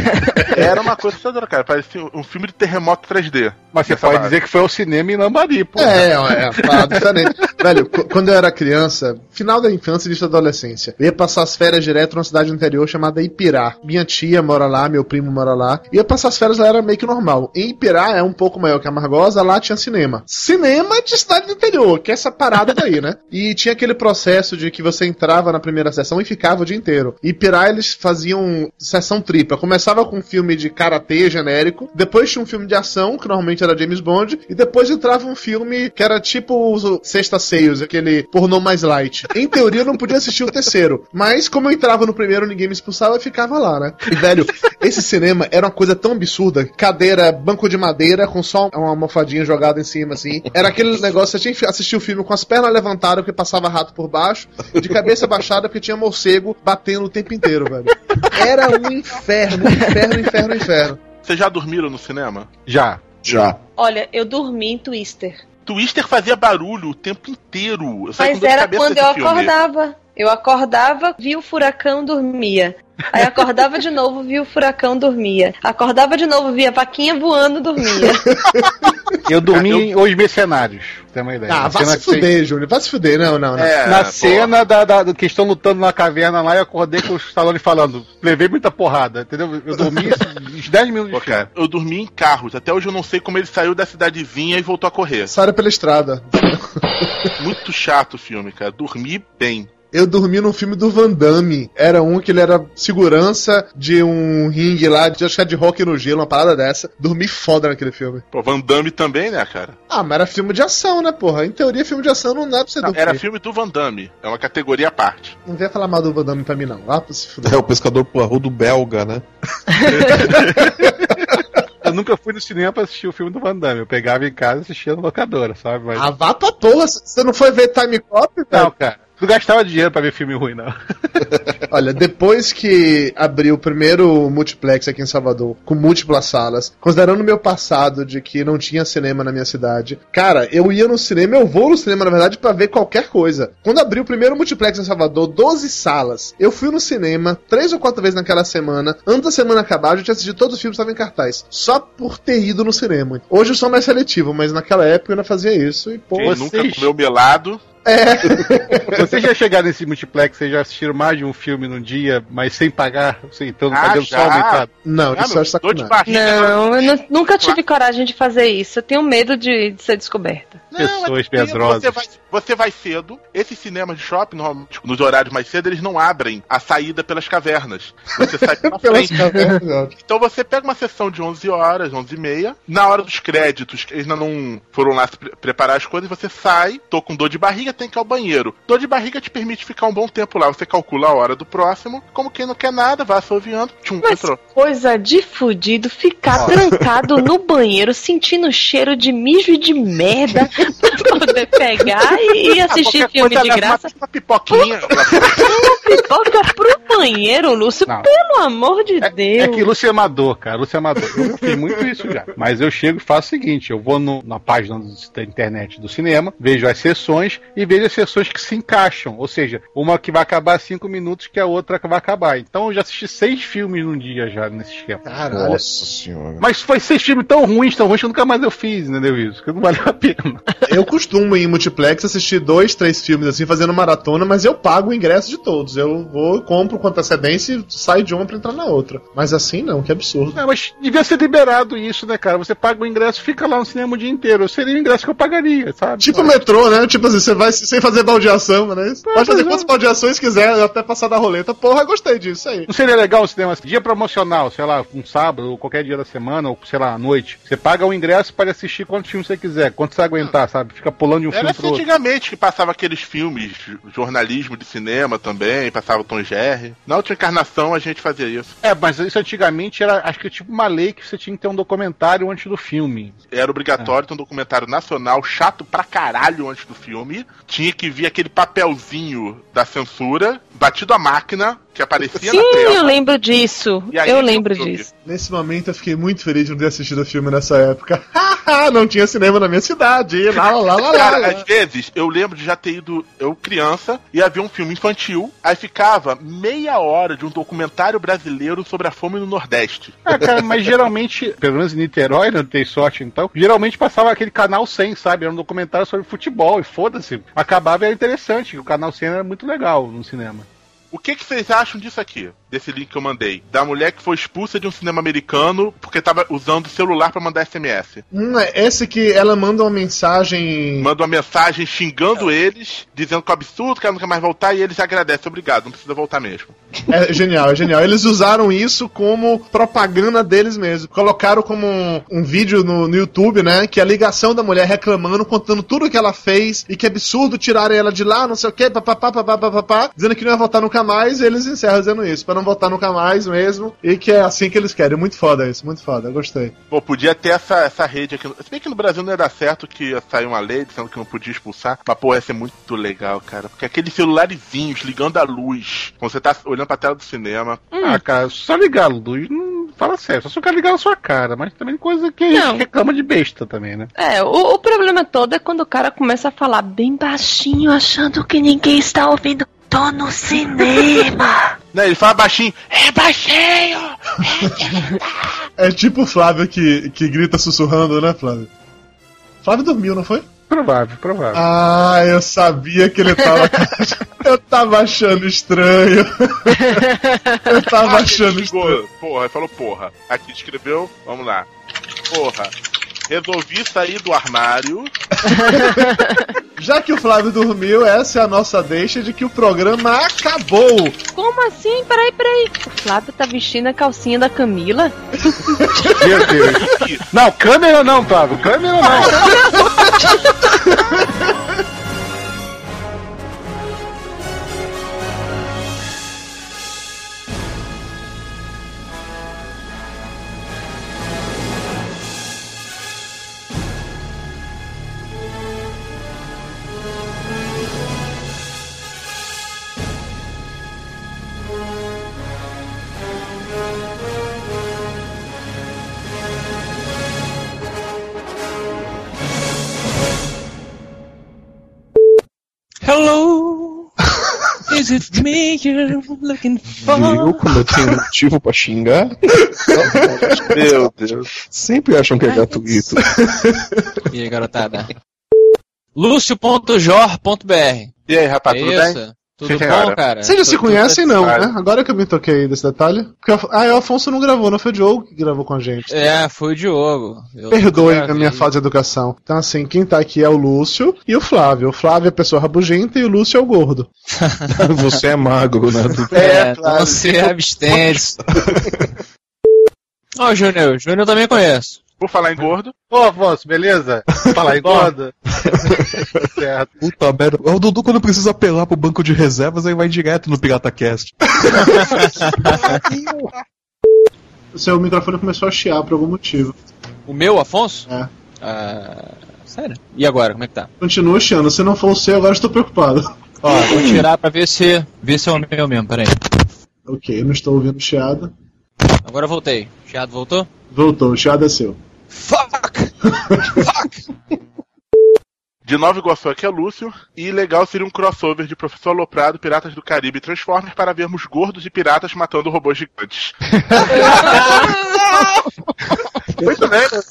era uma coisa assustadora, cara. Parecia um filme de terremoto 3D. Mas você pode base. dizer que foi ao cinema em Lambari, pô. É, é, é diferente. Velho, qu- quando eu era criança, final da infância e início da adolescência, eu ia passar as férias direto numa cidade do interior chamada Ipirá. Minha tia mora lá, meu primo mora lá. Ia passar as férias lá era meio que normal. Em Ipirá é um pouco maior que a Margosa, lá tinha cinema. Cinema de cidade do interior, que é essa parada daí, né? E tinha aquele processo de que você entrava na primeira sessão e ficava o dia inteiro. Ipirá eles faziam sessão tripla. Começava com um filme de karatê genérico, depois tinha um filme de ação, que normalmente era James Bond, e depois entrava um filme que era tipo o Sexta Seios, aquele pornô mais light. Em teoria eu não podia assistir o terceiro, mas como eu entrava no primeiro, ninguém me expulsava, eu ficava lá, né? E velho, esse cinema era uma coisa tão absurda. Cadeira, banco de madeira, com só uma almofadinha jogada em cima, assim. Era aquele negócio, você tinha que assistir o filme com as pernas levantadas, porque passava rato por baixo, de cabeça baixada, porque tinha morcego batendo o tempo inteiro, velho. Era um inferno, um inferno, inferno, inferno. Vocês já dormiram no cinema? Já. Já. Olha, eu dormi em Twister. Twister fazia barulho o tempo inteiro. Eu Mas era quando eu filme. acordava. Eu acordava, via o furacão, dormia. Aí acordava de novo, via o furacão, dormia. Acordava de novo, via a vaquinha voando, dormia. Eu dormi em Os Mercenários, pra ter uma ideia. Ah, vai se que tem- fuder, Júnior. Vai se fuder. Não, não, não. É, Na pô. cena da, da- do que estão lutando na caverna lá, eu acordei com o Stallone falando, levei muita porrada, entendeu? Eu dormi uns 10 minutos Pô, cara, eu dormi em carros. Até hoje eu não sei como ele saiu da cidadezinha e voltou a correr. Saíram pela estrada. Muito chato o filme, cara. Dormi bem. Eu dormi num filme do Van Damme. Era um que ele era segurança de um ringue lá, de, acho que é de rock no gelo, uma parada dessa. Dormi foda naquele filme. Pô, Van Damme também, né, cara? Ah, mas era filme de ação, né, porra? Em teoria, filme de ação não dá pra você Não, dormir. era filme do Van Damme. É uma categoria à parte. Não venha falar mal do Van Damme pra mim, não. Lá pra se fuder. É o pescador porrudo belga, né? Eu nunca fui no cinema pra assistir o filme do Van Damme. Eu pegava em casa e assistia na locadora, sabe? Mas... Ah, vá pra porra. Você não foi ver Time Cop, velho? não, cara. Não gastava dinheiro pra ver filme ruim, não. Olha, depois que abriu o primeiro multiplex aqui em Salvador, com múltiplas salas, considerando o meu passado de que não tinha cinema na minha cidade, cara, eu ia no cinema, eu vou no cinema, na verdade, pra ver qualquer coisa. Quando abriu o primeiro multiplex em Salvador, 12 salas, eu fui no cinema três ou quatro vezes naquela semana. Antes da semana acabar, eu já tinha assistido todos os filmes que estavam em cartaz. Só por ter ido no cinema. Hoje eu sou mais seletivo, mas naquela época eu ainda fazia isso e, pô. Quem vocês- nunca comeu melado. Vocês já chegaram nesse multiplex, vocês já assistiram mais de um filme num dia, mas sem pagar, assim, então Ah, pagando só aumentado? Não, Ah, isso de sacanagem. barriga. Não, eu nu- nunca tive coragem de fazer isso. Eu tenho medo de, de ser descoberta. Não, Pessoas é tranquilo, medrosas. Você vai, você vai cedo. Esses cinemas de shopping, normalmente, nos horários mais cedo, eles não abrem a saída pelas cavernas. Você sai pela Pelas frente. cavernas. Então você pega uma sessão de 11 horas, 11 e meia, na hora dos créditos, eles ainda não foram lá se pre- preparar as coisas, você sai, tô com dor de barriga, tem que ir ao banheiro. Dor de barriga te permite ficar um bom tempo lá. Você calcula a hora do próximo, como quem não quer nada, vai assoviando, tchum, Mas entrou. coisa de fudido ficar trancado no banheiro, sentindo cheiro de mijo e de merda pra poder pegar e, assistir Ah, filme de graça. Uma, uma pipoquinha. Pipoca pro banheiro, Lúcio, Não. pelo amor de É, Deus. é que Lúcio é amador, cara. Lúcio é amador. Eu fiz muito isso já. Mas eu chego e faço o seguinte: eu vou no- na página do- da internet do cinema, vejo as sessões e vejo as sessões que se encaixam. Ou seja, uma que vai acabar cinco minutos, que a outra que vai acabar. Então eu já assisti seis filmes num dia já nesse esquema. Caralho. Nossa senhora. Mas foi seis filmes tão ruins, tão ruins que nunca mais eu fiz, entendeu isso? Que não valeu a pena. Eu costumo ir em multiplex assistir dois, três filmes assim, fazendo maratona, mas eu pago o ingresso de todos. Eu vou, compro com antecedência e saio de um uma pra entrar na outra. Mas assim não, que absurdo. É, mas devia ser liberado isso, né, cara? Você paga o ingresso e fica lá no cinema o dia inteiro. Seria o ingresso que eu pagaria, sabe? Tipo metrô, né? Tipo assim, você vai sem fazer baldeação, né? Pode fazer é. quantas baldeações quiser, até passar da roleta. Porra, eu gostei disso aí. Não seria legal o cinema assim, dia promocional, sei lá, um sábado ou qualquer dia da semana, ou sei lá, à noite. Você paga o ingresso para assistir quantos filmes você quiser, quanto você aguentar, sabe? Fica pulando de um Era filme assim pro outro. antigamente que passava aqueles filmes, jornalismo de cinema também, passava o Tom Jerry. Na outra encarnação a gente fazia isso. É, mas isso antigamente era, acho que tipo uma lei que você tinha que ter um documentário antes do filme. Era obrigatório ter um documentário nacional chato pra caralho antes do filme. Tinha que vir aquele papelzinho da censura, batido à máquina, que aparecia Sim, na eu tela. lembro disso. E aí Eu lembro disso. Nesse momento eu fiquei muito feliz de não ter assistido o filme nessa época. não tinha cinema na minha cidade. Lá, lá, lá, lá, Cara, lá. às vezes eu lembro de já ter ido, eu criança, ia ver um filme infantil, aí ficava meia hora de um documentário brasileiro sobre a fome no Nordeste. Ah, cara, mas geralmente, pelo menos em Niterói, não tem sorte então, geralmente passava aquele canal 100, sabe? Era um documentário sobre futebol e foda-se. Acabava e era interessante, o canal 100 era muito legal no cinema. O que, que vocês acham disso aqui? Desse link que eu mandei? Da mulher que foi expulsa de um cinema americano porque tava usando o celular pra mandar SMS. Hum, é esse que ela manda uma mensagem. Manda uma mensagem xingando eles, dizendo que é um absurdo, que ela não quer mais voltar, e eles agradecem, obrigado, não precisa voltar mesmo. É genial, é genial. Eles usaram isso como propaganda deles mesmos. Colocaram como um, um vídeo no, no YouTube, né? Que é a ligação da mulher reclamando, contando tudo que ela fez e que é absurdo tirarem ela de lá, não sei o que, papapá, papapá, papapá, dizendo que não ia voltar nunca mais, eles encerram dizendo isso, pra não voltar nunca mais mesmo, e que é assim que eles querem. Muito foda isso, muito foda, gostei. Pô, podia ter essa, essa rede aqui. Se bem que no Brasil não ia dar certo que ia sair uma lei dizendo que não podia expulsar. Mas, pô, ia ser muito legal, cara. Porque aqueles celularizinhos ligando a luz, quando você tá olhando pra tela do cinema. Ah, cara, só ligar a luz, não fala sério, só se eu quero ligar na sua cara, mas também coisa que a gente Não. reclama de besta também, né? É, o, o problema todo é quando o cara começa a falar bem baixinho, achando que ninguém está ouvindo. Tô no cinema. Né, ele fala baixinho, é baixinho! É tipo o Flávio que, que grita sussurrando, né, Flávio? Flávio dormiu, não foi? Provável, provável. Ah, eu sabia que ele tava. eu tava achando estranho. eu tava Ah, achando estranho. Porra, ele falou porra. Aqui escreveu, vamos lá. Porra. Resolvi sair do armário. Já que o Flávio dormiu, essa é a nossa deixa de que o programa acabou. Como assim? Peraí, peraí. O Flávio tá vestindo a calcinha da Camila? Meu Deus. Não, câmera não, Flávio, câmera não. Is it me you're looking for? Viu como eu tenho motivo pra xingar? Meu Deus. Sempre acham que é gratuito. E aí, garotada? Lúcio.jor.br E aí, rapaz, tudo Isso? bem? Tudo bom, cara? Vocês já se conhecem, não, né? Agora que eu me toquei desse detalhe. Porque, o- ah, é, o Afonso não gravou, não foi o Diogo que gravou com a gente. É, foi o Diogo. Eu Perdoe a minha falta de educação. Então, assim, quem tá aqui é o Lúcio e o Flávio. O Flávio é a pessoa rabugenta e o Lúcio é o gordo. Você é magro, né? É, então você abstente. Ó, o Júnior. O Júnior eu também conheço. Por falar em gordo. Ô, Afonso, beleza? Fala aí, gorda. certo. Puta merda. O Dudu, quando precisa apelar pro banco de reservas, aí vai direto no PirataCast. O seu microfone começou a chiar por algum motivo. O meu, Afonso? É. Ah, sério? E agora, como é que tá? Continua chiando. Se não for o seu, agora eu estou preocupado. Ó, vou tirar pra ver se, ver se é o meu mesmo, peraí. Ok, eu não estou ouvindo chiado. Agora eu voltei. O Chiado voltou? Voltou, o chiado é seu. Fuck! De Nova Iguaçu aqui é Lúcio. E legal seria um crossover de Professor Aloprado, Piratas do Caribe e Transformers para vermos gordos e piratas matando robôs gigantes. Muito bem, isso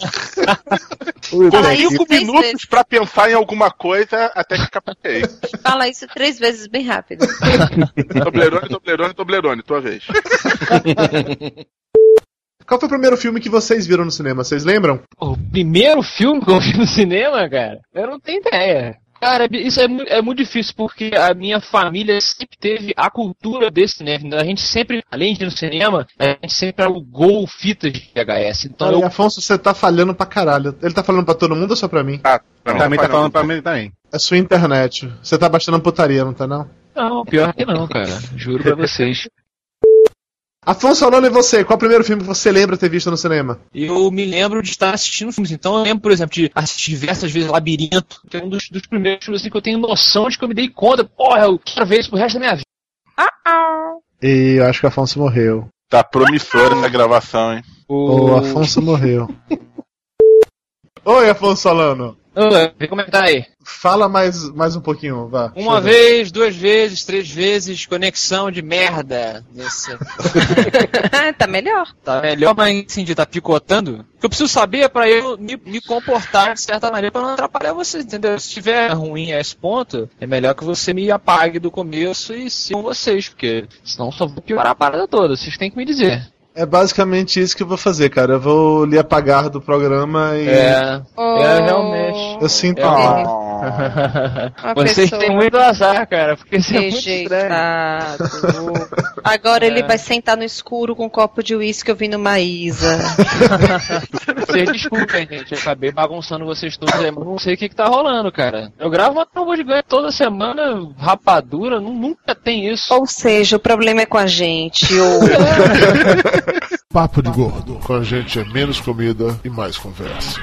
Cinco minutos vezes. pra pensar em alguma coisa até que captei. Fala isso três vezes bem rápido. Toblerone, Toblerone, Toblerone, tua vez. Qual foi o primeiro filme que vocês viram no cinema? Vocês lembram? O primeiro filme que eu vi no cinema, cara, eu não tenho ideia. Cara, isso é, é muito difícil porque a minha família sempre teve a cultura desse cinema. A gente sempre, além de ir no cinema, a gente sempre alugou fitas de VHS. Então Olha, eu Afonso, você tá falhando pra caralho. Ele tá falando pra todo mundo ou só pra mim? Ah, pra mim Também tá falando. falando pra mim também. É sua internet. Você tá baixando putaria, não tá não? Não, pior que não, cara. Juro pra vocês. Afonso Alano e você, qual é o primeiro filme que você lembra ter visto no cinema? Eu me lembro de estar assistindo filmes. Então eu lembro, por exemplo, de assistir diversas vezes Labirinto, que é um dos, dos primeiros filmes assim, que eu tenho noção de que eu me dei conta. Porra, eu quero ver isso pro resto da minha vida. E eu acho que o Afonso morreu. Tá promissora essa gravação, hein? O Afonso morreu. Oi, Afonso Alano. Ô, como é que tá aí? Fala mais, mais um pouquinho, vá. Uma vez, duas vezes, três vezes, conexão de merda. Nesse... tá melhor. Tá melhor, mas assim, de tá picotando. O que eu preciso saber é pra eu me, me comportar de certa maneira pra não atrapalhar você, entendeu? Se estiver ruim a esse ponto, é melhor que você me apague do começo e sigam vocês, porque senão só vou piorar a parada toda. Vocês têm que me dizer. É basicamente isso que eu vou fazer, cara. Eu vou lhe apagar do programa e. É, Oh. é realmente. Eu sinto. É. Vocês pessoa têm muito azar, cara, porque isso é muito estranho. Rejeitado. Agora ele vai sentar no escuro com um copo de uísque ouvindo Maísa. Vocês desculpem, gente. Eu acabei bagunçando vocês todos aí, mas não sei o que, que tá rolando, cara. Eu gravo uma tromba de ganho toda semana, rapadura, nu- nunca tem isso. Ou seja, o problema é com a gente. Ou... Papo de Gordo. Com a gente é menos comida e mais conversa.